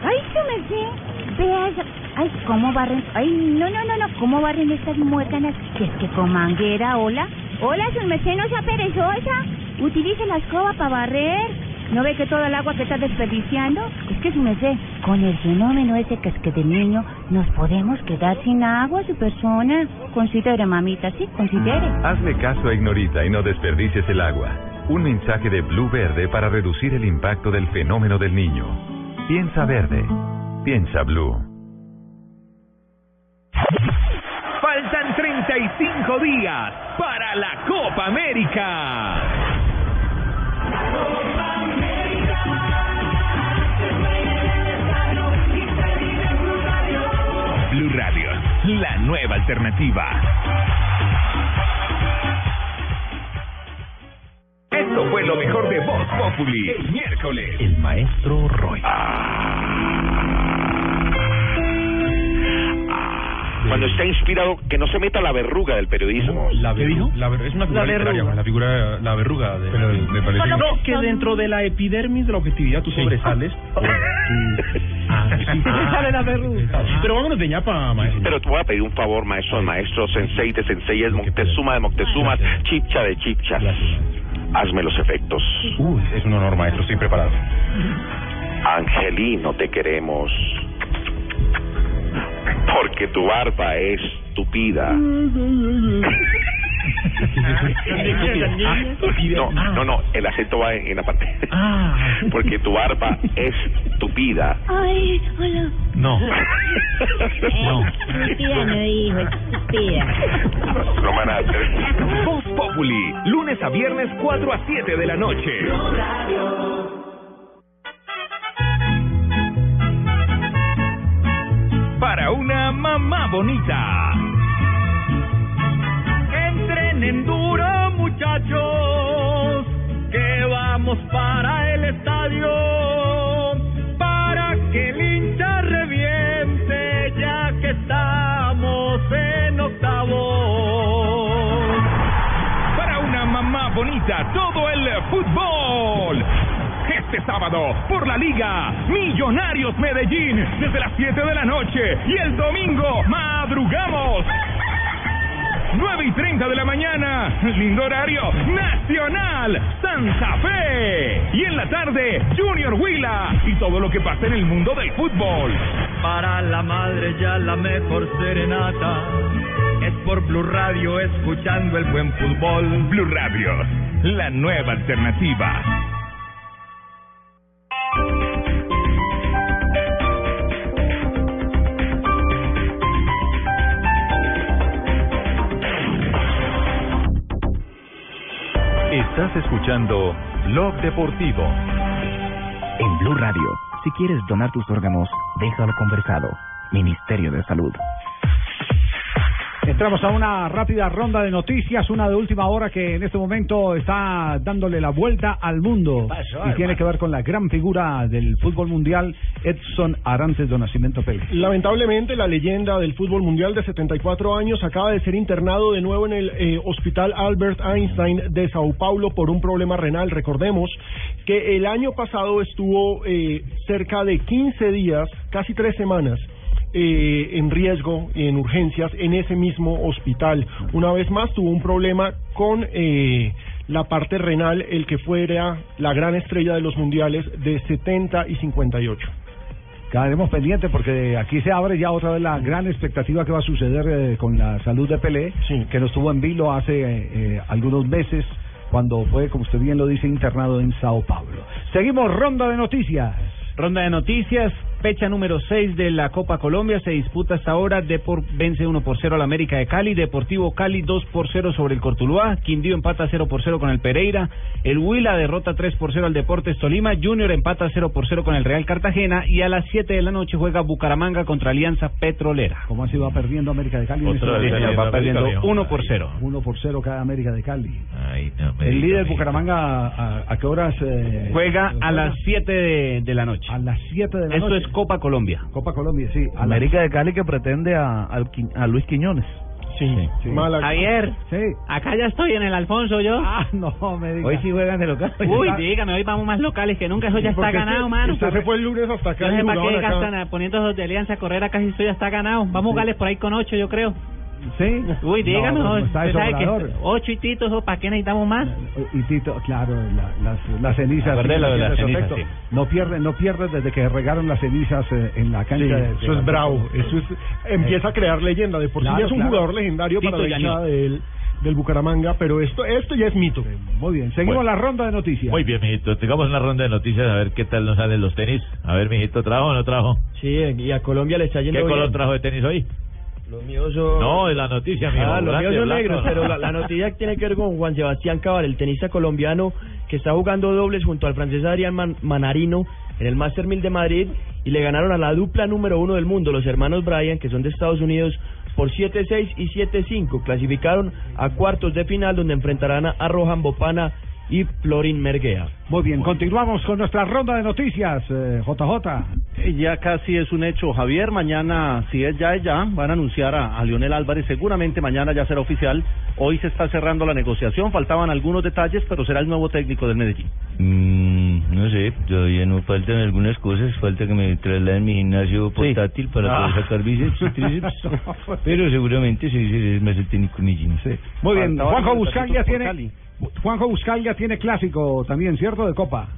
Ay, su merced, vea esa- Ay, ¿cómo barren? Ay, no, no, no, no, ¿cómo barren estas muécanas? Si es que con manguera, hola. Hola, su merced, no sea perezosa. Utilice la escoba para barrer. ¿No ve que toda el agua que está desperdiciando? Es que su merced, con el fenómeno ese que es que de niño nos podemos quedar sin agua, su persona. Considere, mamita, sí, considere. Hazle caso a Ignorita y no desperdicies el agua. Un mensaje de Blue Verde para reducir el impacto del fenómeno del niño. Piensa verde. Piensa Blue. Faltan 35 días para la Copa América. Blue Radio, la nueva alternativa. Esto fue lo mejor de Voz Populi el miércoles. El maestro Roy. Cuando está inspirado, que no se meta la verruga del periodismo. La verruga. La ver- es una figura La literaria, verruga. la figura, la verruga de, me parece que- No, que dentro de la epidermis de la objetividad tú sobresales. tu- Ah, sí. Sale la verruga. Pero vámonos de ñapa, maestro. Pero te voy a pedir un favor, maestro de maestros, sensei de senseies, Moctezuma de Moctezumas, chipcha de chipchas. Hazme los efectos. Uy, es un honor, maestro, estoy preparado. Angelino, te queremos. Porque tu barba es tupida. No, no, no, el acento va en, en la parte. Porque tu barba es tupida. Ay, hola. No. No. Estúpida no dijo, estúpida. No van a hacer. Voz Populi, lunes a viernes 4 a 7 de la noche. Para una mamá bonita. Entrenen duro, muchachos, que vamos para el estadio, para que el hincha reviente, ya que estamos en octavos. Para una mamá bonita, todo el fútbol. Este sábado, por la Liga, Millonarios Medellín, desde las 7 de la noche. Y el domingo, madrugamos. 9 y 30 de la mañana, lindo horario, Nacional, Santa Fe. Y en la tarde, Junior Huila y todo lo que pasa en el mundo del fútbol. Para la madre ya la mejor serenata es por Blue Radio escuchando el buen fútbol. Blue Radio, la nueva alternativa. Escuchando Blog Deportivo. En Blue Radio, si quieres donar tus órganos, déjalo conversado. Ministerio de Salud. Entramos a una rápida ronda de noticias, una de última hora que en este momento está dándole la vuelta al mundo y tiene que ver con la gran figura del fútbol mundial, Edson Arantes de Nacimiento Pérez. Lamentablemente, la leyenda del fútbol mundial de 74 años acaba de ser internado de nuevo en el eh, Hospital Albert Einstein de Sao Paulo por un problema renal. Recordemos que el año pasado estuvo eh, cerca de 15 días, casi tres semanas, eh, en riesgo y en urgencias en ese mismo hospital. Una vez más tuvo un problema con eh, la parte renal, el que fuera la gran estrella de los mundiales de 70 y 58. Quedaremos pendientes porque aquí se abre ya otra vez la gran expectativa que va a suceder eh, con la salud de Pelé, que nos tuvo en vilo hace eh, algunos meses cuando fue, como usted bien lo dice, internado en Sao Paulo. Seguimos ronda de noticias. Ronda de noticias, fecha número 6 de la Copa Colombia se disputa hasta ahora. Depor vence 1 por 0 al América de Cali, Deportivo Cali 2 por 0 sobre el Cortuluá, Quindío empata 0 por 0 con el Pereira, el Huila derrota 3 por 0 al Deportes Tolima, Junior empata 0 por 0 con el Real Cartagena y a las 7 de la noche juega Bucaramanga contra Alianza Petrolera. ¿Cómo así va perdiendo América de Cali? en Otra este vez va perdiendo 1 por 0. 1 por 0 cada América de Cali. Ay, no me El líder. Bucaramanga, ¿a, a qué horas? eh, Juega a las 7 de, de la noche. A las 7 de la Esto noche. es Copa Colombia. Copa Colombia, sí. a América de Cali que pretende a, al Qui- a Luis Quiñones. Sí, sí. Javier, Sí. acá ya estoy en el Alfonso yo. Ah, no me digas. Hoy sí juegan de local. Uy, dígame, hoy vamos más locales que nunca, eso ya Sí, está ganado, usted- mano. Usted se fue el lunes hasta acá no sé para qué gastan a- poniendo esos de alianza a correr acá si esto ya está ganado. Vamos a jugarles por ahí con ocho, yo creo. ¿Sí? Uy, dígame, No, sabe que ocho y titos, ¿o ¿para qué necesitamos más? Y Tito, claro, la- las, las cenizas. De las haciendo cenizas, efecto. No pierden, no pierden desde que regaron las cenizas eh, en la cancha. Sí, de- de eso la- es bravo. Eso es, empieza a crear leyenda. De por sí Claro, ya es un claro. jugador legendario Tito para la hinchada del, del Bucaramanga, pero esto, esto ya es mito. Muy bien, seguimos Bueno. la ronda de noticias. Muy bien, mijito. Tengamos una ronda de noticias a ver qué tal nos salen los tenis. A ver, mijito, ¿trajo o no trajo? Sí, y a Colombia le está yendo ¿Qué bien. color trajo de tenis hoy? Los míos son... No, es la noticia, mijo. Ah, los míos son negros, pero la, la noticia tiene que ver con Juan Sebastián Cabal, el tenista colombiano que está jugando dobles junto al francés Adrián Man- Manarino en el Master 1000 de Madrid y le ganaron a la dupla número uno del mundo, los hermanos Bryan, que son de Estados Unidos, por 7-6 y 7-5. Clasificaron a cuartos de final donde enfrentarán a, a Rohan Bopana y Florin Merguea. Muy bien, continuamos con nuestra ronda de noticias, eh, JJ. Eh, Ya casi es un hecho, Javier. Mañana, si es ya, es ya. Van a anunciar a, a Lionel Álvarez. Seguramente mañana ya será oficial. Hoy se está cerrando la negociación. Faltaban algunos detalles, pero será el nuevo técnico del Medellín. Mm, no sé, todavía no faltan algunas cosas, falta que me trasladen mi gimnasio portátil para Ah. poder sacar bíceps y tríceps, pero seguramente sí, sí, es más el técnico Medellín. Muy bien, Juanjo tatitos por tiene Cali. Juanjo Buscaglia tiene clásico también, ¿cierto? De Copa.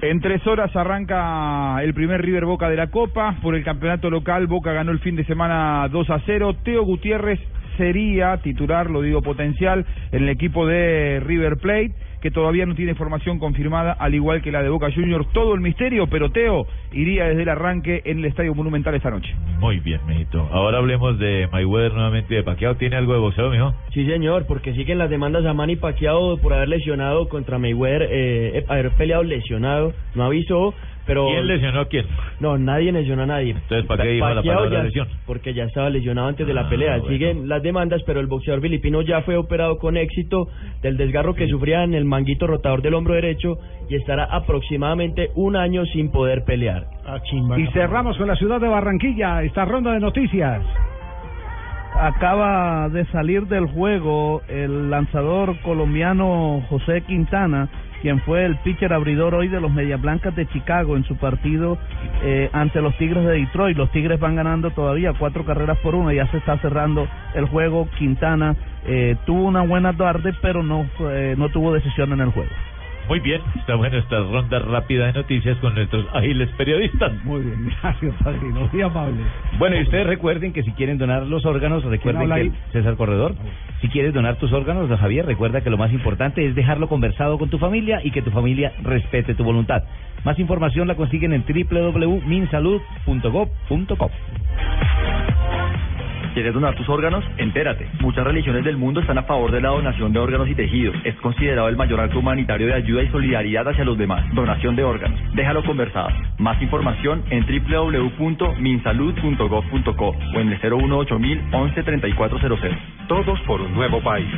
En tres horas arranca el primer River Boca de la Copa. Por el campeonato local, Boca ganó el fin de semana 2 a 0. Teo Gutiérrez sería titular, lo digo potencial, en el equipo de River Plate, que todavía no tiene formación confirmada, al igual que la de Boca Juniors. Todo el misterio, pero Teo iría desde el arranque en el Estadio Monumental esta noche. Muy bien, mijito. Ahora hablemos de Mayweather nuevamente y de Pacquiao. ¿Tiene algo de boxeo, mijo? Sí, señor, porque siguen las demandas a Manny Pacquiao por haber lesionado contra Mayweather, eh, haber peleado lesionado, no avisó, pero... ¿Quién lesionó a quién? No, nadie lesionó a nadie. Entonces, ¿para qué dijo la palabra ya- lesión? Porque ya estaba lesionado antes de la Ah, pelea. bueno. Siguen las demandas, pero el boxeador filipino ya fue operado con éxito del desgarro que sufría en el manguito rotador del hombro derecho y estará aproximadamente un año sin poder pelear. Y cerramos con la ciudad de Barranquilla, esta ronda de noticias. Acaba de salir del juego el lanzador colombiano José Quintana, quien fue el pitcher abridor hoy de los Medias Blancas de Chicago en su partido eh, ante los Tigres de Detroit. Los Tigres van ganando todavía cuatro carreras por uno, ya se está cerrando el juego. Quintana eh, tuvo una buena tarde, pero no, fue- no tuvo decisión en el juego. Muy bien, estamos en nuestra ronda rápida de noticias con nuestros ágiles periodistas. Muy bien, gracias, Padrino. Muy amable. Bueno, y ustedes recuerden que si quieren donar los órganos, recuerden que? César Corredor, si quieres donar tus órganos, Javier, recuerda que lo más importante es dejarlo conversado con tu familia y que tu familia respete tu voluntad. Más información la consiguen en www.minsalud.gov.co. ¿Quieres donar tus órganos? Entérate. Muchas religiones del mundo están a favor de la donación de órganos y tejidos. Es considerado el mayor acto humanitario de ayuda y solidaridad hacia los demás. Donación de órganos. Déjalo conversado. Más información en www.minsalud.gov.co o en el 018 11 3400. Todos por un nuevo país.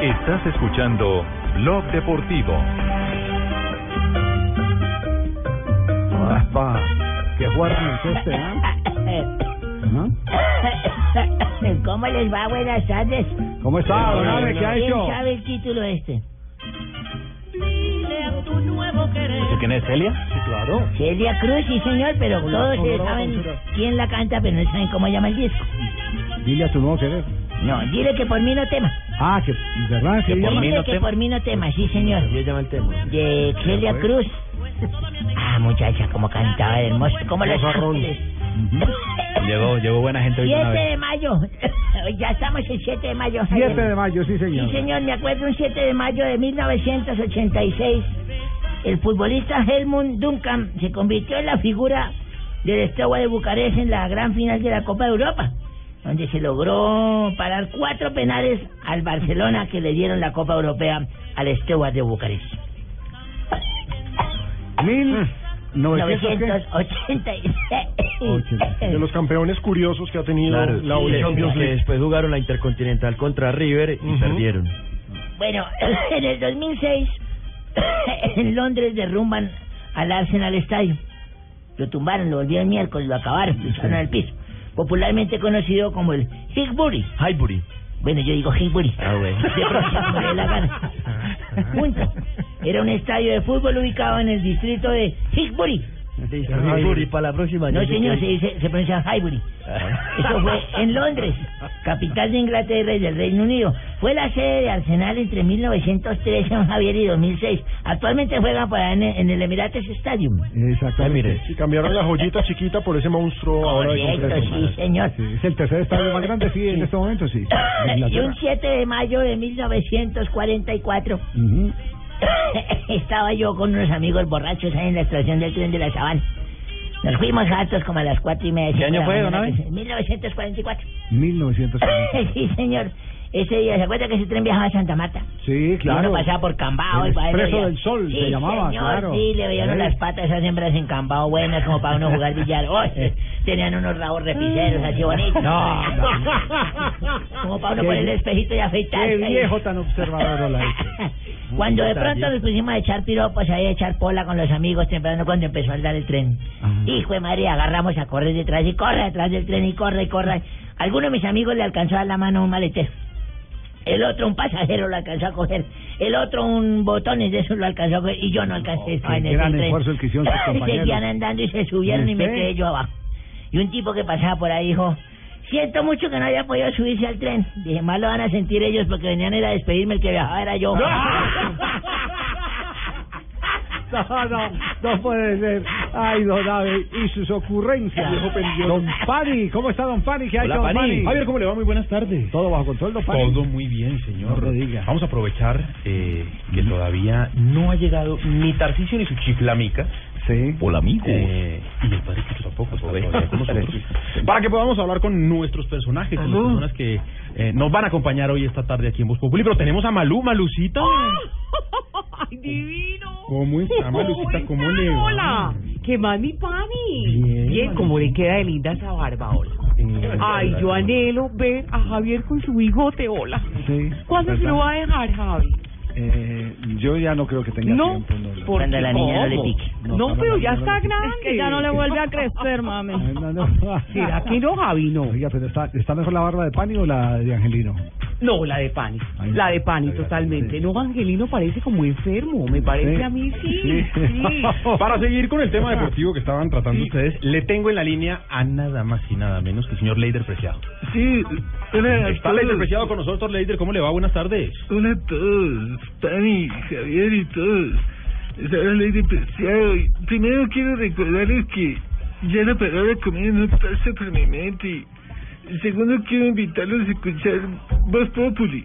Estás escuchando Blog Deportivo. Raspa, que jugaron el ceste, ¿ah? ¿Cómo les va? Buenas tardes. ¿Cómo está, don? ¿Qué ha ¿Quién hecho? sabe el título este? ¿Tú quién es, Celia? Sí, claro. Celia Cruz, sí señor, pero todos saben quién la canta, pero no saben cómo llama el disco. Dile a tu nuevo querer. No, dile que por mí no tema. Ah, que, ¿verdad? Sí, Dile llama. que por mí no tema, sí señor. llama el tema? De Celia Cruz. Ah, muchacha, como cantaba hermoso, como los Bozarrón. ángeles. Llegó, llegó buena gente hoy de una 7 vez. de mayo. ya estamos el 7 de mayo. 7 de mayo, sí, señor. Sí, señor, me acuerdo un 7 de mayo de 1986. El futbolista Helmut Duncan se convirtió en la figura del Steaua de Bucarest en la gran final de la Copa de Europa, donde se logró parar cuatro penales al Barcelona que le dieron la Copa Europea al Steaua de Bucarest. Mil novecientos qué? 986. De los campeones curiosos que ha tenido Claro, la sí, Champions League. después jugaron la Intercontinental contra River y Ujú. perdieron. Bueno, en el 2006, en Londres derrumban al Arsenal Stadium. Lo tumbaron, lo volvieron miércoles, lo acabaron, lo echaron al piso. Popularmente conocido como el Highbury. Highbury. Bueno, yo digo Highbury. Ah, bueno. De pronto, dé la gana. Punto. Era un estadio de fútbol ubicado en el distrito de Highbury. Highbury para la próxima. No, señor, se dice, se pronuncia Highbury. Eso fue en Londres, capital de Inglaterra y del Reino Unido. Fue la sede de Arsenal entre 1913, don Javier, y 2006. Actualmente juegan por allá en, en el Emirates Stadium. Exactamente. Si cambiaron la joyita chiquita por ese monstruo ahora de Correcto, concreto. sí, señor. Sí, es el tercer estadio más grande, sí, en este momento, sí. Y un 7 de mayo de 1944 Ujú. estaba yo con unos amigos borrachos ahí en la estación del tren de la Sabana. Nos fuimos hartos como a las cuatro y media. ¿Qué año fue, don mañana, Abe? que se- 1944. 1940. sí, señor. Ese día, ¿se acuerda que ese tren viajaba a Santa Marta? Sí, claro. Y uno pasaba por Cambao. El y para eso Expreso del Sol sí, se llamaba, señor, claro. Sí, le veían ¿Eh? las patas esas hembras en Cambao buenas como para uno jugar billar. Oye, tenían unos rabos repiceros así bonitos. No, Como para uno poner el espejito y afeitarse. Qué viejo tan observador. Cuando de pronto nos pusimos a echar piropos ahí, a echar pola con los amigos temprano cuando empezó a andar el tren. Hijo de María, agarramos a correr detrás y corre detrás del tren y corre y corre. Alguno de mis amigos le alcanzó a dar la mano a un maletero. El otro, un pasajero, lo alcanzó a coger. El otro, un botones de eso lo alcanzó a coger. Y yo no alcancé en ese gran tren. esfuerzo el que hicieron sus compañeros. Seguían andando y se subieron ¿Y me quedé yo abajo. Y un tipo que pasaba por ahí dijo, siento mucho que no haya podido subirse al tren. Dije, más lo van a sentir ellos porque venían a ir a despedirme, el que viajaba era yo. No, no, no puede ser. Ay, don Abe, y sus ocurrencias. Don Pani, ¿cómo está Don Pani? ¿Qué ha Hola, hecho Don Pani. Pani? Javier, ¿cómo le va? Muy buenas tardes. ¿Todo bajo control, Don Pani? Todo muy bien, señor. No diga. Vamos a aprovechar eh, que todavía no ha llegado ni Tarcicio ni su chiflamica. Sí. Hola, amigo. Eh, y el padre Quito tampoco. está con nosotros. Para que podamos hablar con nuestros personajes, con las personas que eh, nos van a acompañar hoy esta tarde aquí en Voz Populi. Pero tenemos a Malú, Malucita. ¡Ay, divino! ¿Cómo está, Malucita? ¿Cómo le va? Hola, ¿qué más mi pani? Bien, Bien, ¿cómo le queda de linda esa barba, hola? Ay, yo anhelo ver a Javier con su bigote, hola. Sí. ¿Cuándo se lo va a dejar, Javi? Eh, yo ya no creo que tenga No, tiempo. No, ¿por Cuando la niña no le pique. No, cuando pero ya no está grande. Es que ya no le vuelve a crecer, mami. No, no. ¿Será que no, Javi? No. Oiga, pero está, ¿está mejor la barba de Pani o la de Angelino? No, la de Pani. La de Pani, totalmente. No, Angelino parece como enfermo. Me parece Sí. a mí sí. sí. Para seguir con el tema deportivo que estaban tratando ustedes, le tengo en la línea a nada más y nada menos que el señor Leider Preciado. Sí, hola Está. Leider Preciado con nosotros, Leider, ¿cómo le va? Buenas tardes. Hola a todos, Pani, Javier y todos. Habla Lady Preciado. Primero quiero recordarles que ya la palabra comida no pasa por mi mente. Y segundo quiero invitarlos a escuchar Voz Populi,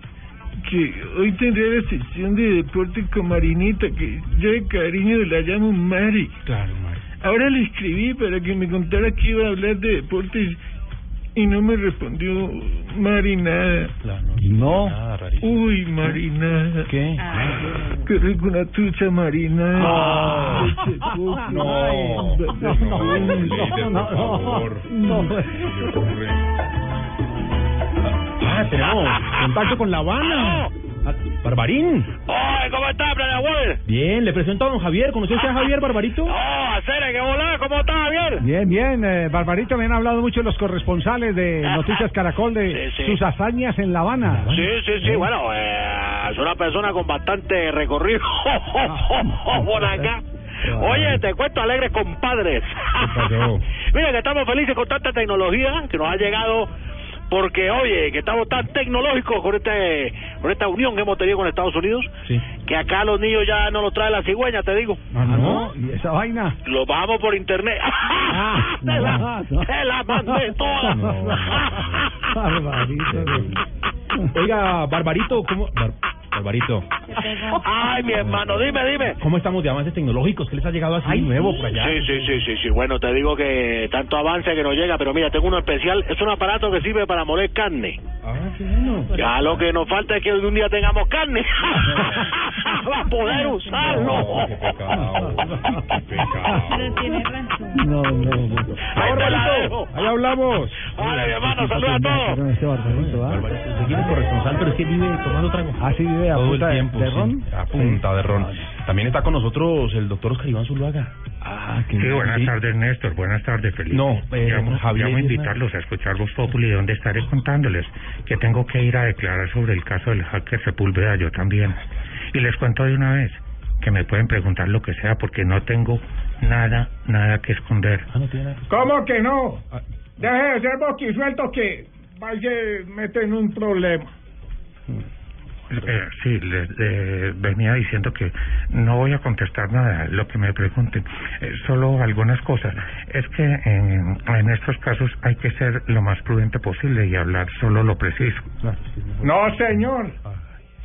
que hoy tendrá la sesión de deporte con Marinita, que yo de cariño la llamo Mari. Claro, Mari. Ahora le escribí para que me contara que iba a hablar de deportes y no me respondió Mari nada. No. Uy, marinada. ¿Qué? Qué rico una trucha marinada. No. No. No, ay, Leider, por favor. No. Ah, tenemos contacto con La Habana. Ah, Barbarín. ¡Ay, ¿cómo está, Wolf? Bien, le presento a don Javier. ¿Conoció usted a Javier Barbarito? ¡Oh, Acere, qué volá! ¿Cómo está, Javier? Bien, bien, eh, Barbarito, me han hablado mucho los corresponsales de Noticias Caracol de Sí, sí. sus hazañas en La Habana. Sí, sí, sí, bueno, eh, es una persona con bastante recorrido por acá. Oye, te cuento alegres compadres. Mira que estamos felices con tanta tecnología que nos ha llegado porque, oye, que estamos tan tecnológicos con este con esta unión que hemos tenido con Estados Unidos, Sí. que acá los niños ya no los trae la cigüeña, te digo. Ah, no, y esa vaina. Los bajamos por internet. te, la, te la mandé toda. Barbarito. Oiga, Barbarito, ¿cómo? Bar- Barbarito, Ay, mi hermano, dime, dime. ¿cómo estamos de avances tecnológicos? ¿Qué les ha llegado así nuevo por allá? Sí, sí, sí, sí, sí. Bueno, te digo que tanto avance que nos llega, pero mira, tengo uno especial. Es un aparato que sirve para moler carne. Ah, qué bueno. Ya lo que nos falta es que un día tengamos carne. para poder usarlo. Qué pecado. Qué pecado. No, no, no. Ahí te la dejo. Ahí hablamos. Vale, mi hermano, saluda a todos. Pero este Barbarito, ¿ah? Corresponsal, pero es que vive tomando trago. Ah, sí, vive a Todo punta el de- tiempo, de sí, ron. a punta de ron. También está con nosotros el doctor Oscar Iván Zuluaga. Ah, qué Sí, buenas tardes, Néstor. Buenas tardes, Felipe. No, eh, Javier llamo a invitarlos a escuchar Voz Populi, donde estaré contándoles que tengo que ir a declarar sobre el caso del hacker Sepúlveda, yo también. Y les cuento de una vez que me pueden preguntar lo que sea porque no tengo nada, nada que esconder. Ah, no tiene nada. ¿Cómo que no? Deje de ser boquisuelto que vaya mete en un problema. Eh, sí, les eh, venía diciendo que no voy a contestar nada lo que me pregunten, eh, solo algunas cosas. Es que en, en estos casos hay que ser lo más prudente posible y hablar solo lo preciso. No, señor.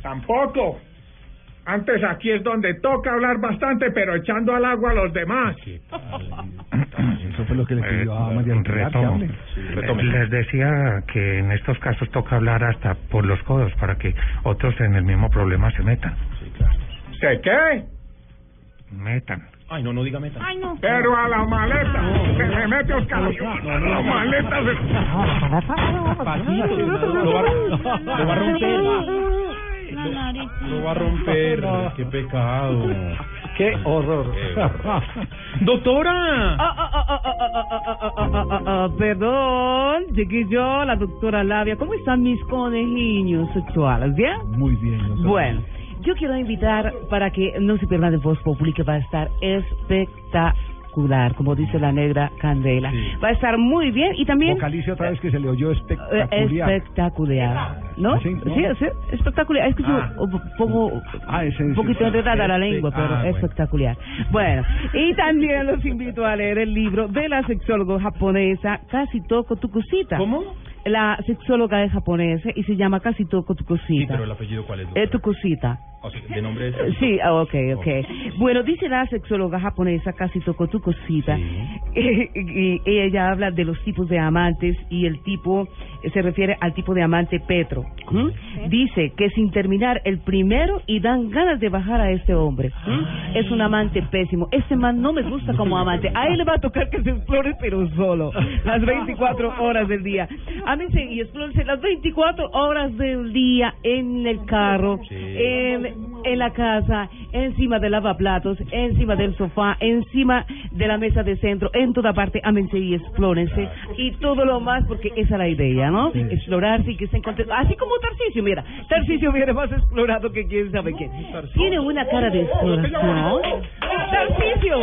Tampoco. Antes aquí es donde toca hablar bastante, pero echando al agua a los demás. Eso fue lo que le pidió a María Retomo. Eh, Les decía que en estos casos toca hablar hasta por los codos para que otros en el mismo problema se metan. ¿Se qué? Metan. Ay, no, no diga meta. Ay, no. Pero a la maleta. Se me mete Oscar. A la maleta se... Lo va, lo va a romper. Lo va a romper. Qué pecado. Qué horror. Doctora. Perdón, llegué yo, la doctora Labia. ¿Cómo están mis conejillos sexuales? ¿Bien? Muy bien. Bueno. Yo quiero invitar para que no se pierdan de Voz Pública, va a estar espectacular como dice la negra Candela. Va a estar muy bien y también... Vocalice otra vez que se le oyó eh, espectacular. espectacular, ¿no? ¿Ah, sí? ¿No? sí, sí, espectacular. Es que Ah. yo un poco, Ah, un poquito enredada la lengua, pero ah, bueno. espectacular. Bueno, y también los invito a leer el libro de la sexóloga japonesa Casi Toko tu cosita. ¿Cómo? La sexóloga es japonesa y se llama Casi Toko tu Sí, cosita. pero el apellido cuál es? Es tu cosita. O sea, de nombre es. Sí, ah, ok, ok. Bueno, dice la sexóloga japonesa Casi Toko tu cosita. y, ella habla de los tipos de amantes y el tipo eh, se refiere al tipo de amante Petro. ¿Mm? Dice que sin terminar el primero y dan ganas de bajar a este hombre. ¿Mm? Es un amante pésimo. Este man no me gusta como amante. A él le va a tocar que se explore pero solo. Las 24 horas del día. Ámense y explórense las 24 horas del día en el carro, en, en la casa, encima del lavaplatos, encima del sofá, encima de la mesa de centro, en toda parte, ámense y explórense y todo lo más, porque esa es la idea, ¿no? Explorarse y que se encuentre, así como Tarcisio, mira, Tarcisio viene más explorado que quién sabe quién. Tiene una cara de exploración. Tarcisio,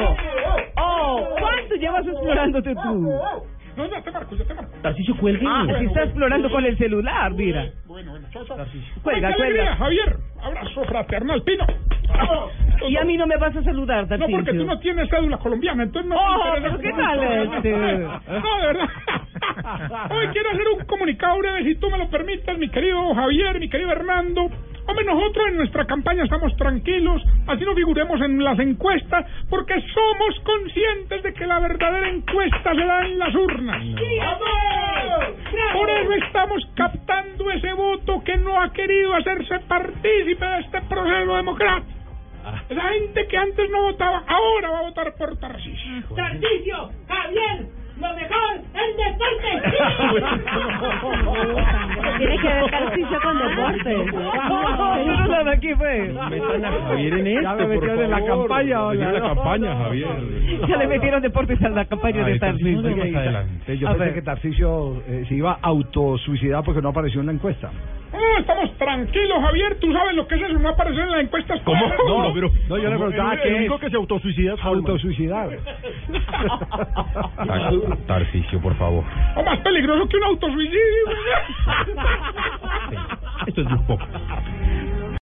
oh, ¿cuánto llevas explorándote tú? No, ya te marco, ya te marco. Tarcisio, cuelgue. Ah, bueno, está bueno. explorando con el celular, mira. Bueno, bueno, chao, chao. Cuelga, cuelga. Javier, abrazo fraternal, Pino. Y a mí no me vas a saludar, No, Tarcisio. porque tú no tienes cédula colombiana, entonces no... Oh, pero ¿qué tal este? No, de verdad. Hoy quiero hacer un comunicado breve, si tú me lo permites, mi querido Javier, mi querido Hernando. Hombre, nosotros en nuestra campaña estamos tranquilos, así no figuremos en las encuestas, porque somos conscientes de que la verdadera encuesta se da en las urnas. Por eso estamos captando ese voto que no ha querido hacerse partícipe de este proceso democrático. La gente que antes no votaba, ahora va a votar por Tarcisio. Tarcisio, Javier, lo mejor, el Tiene que ver Tarcisio con deporte. Eso no de aquí fue. Metan a Javier en esto, Ya me por metieron en la campaña, hola. Metieron en la campaña, Javier. Ya le metieron deportes a la campaña de Ay, Tarcisio. Yo A pensé que Tarcisio eh, se iba a autosuicidar porque no apareció en la encuesta. No, estamos tranquilos, Javier. Tú sabes lo que es eso, no aparecer en las encuestas. ¿Cómo? No, No, pero- no, yo le preguntaba qué el es. único que se autosuicida es. Autosuicidar. Tarcisio, por favor. O más peligroso que un autosuicidio. Esto es un poco.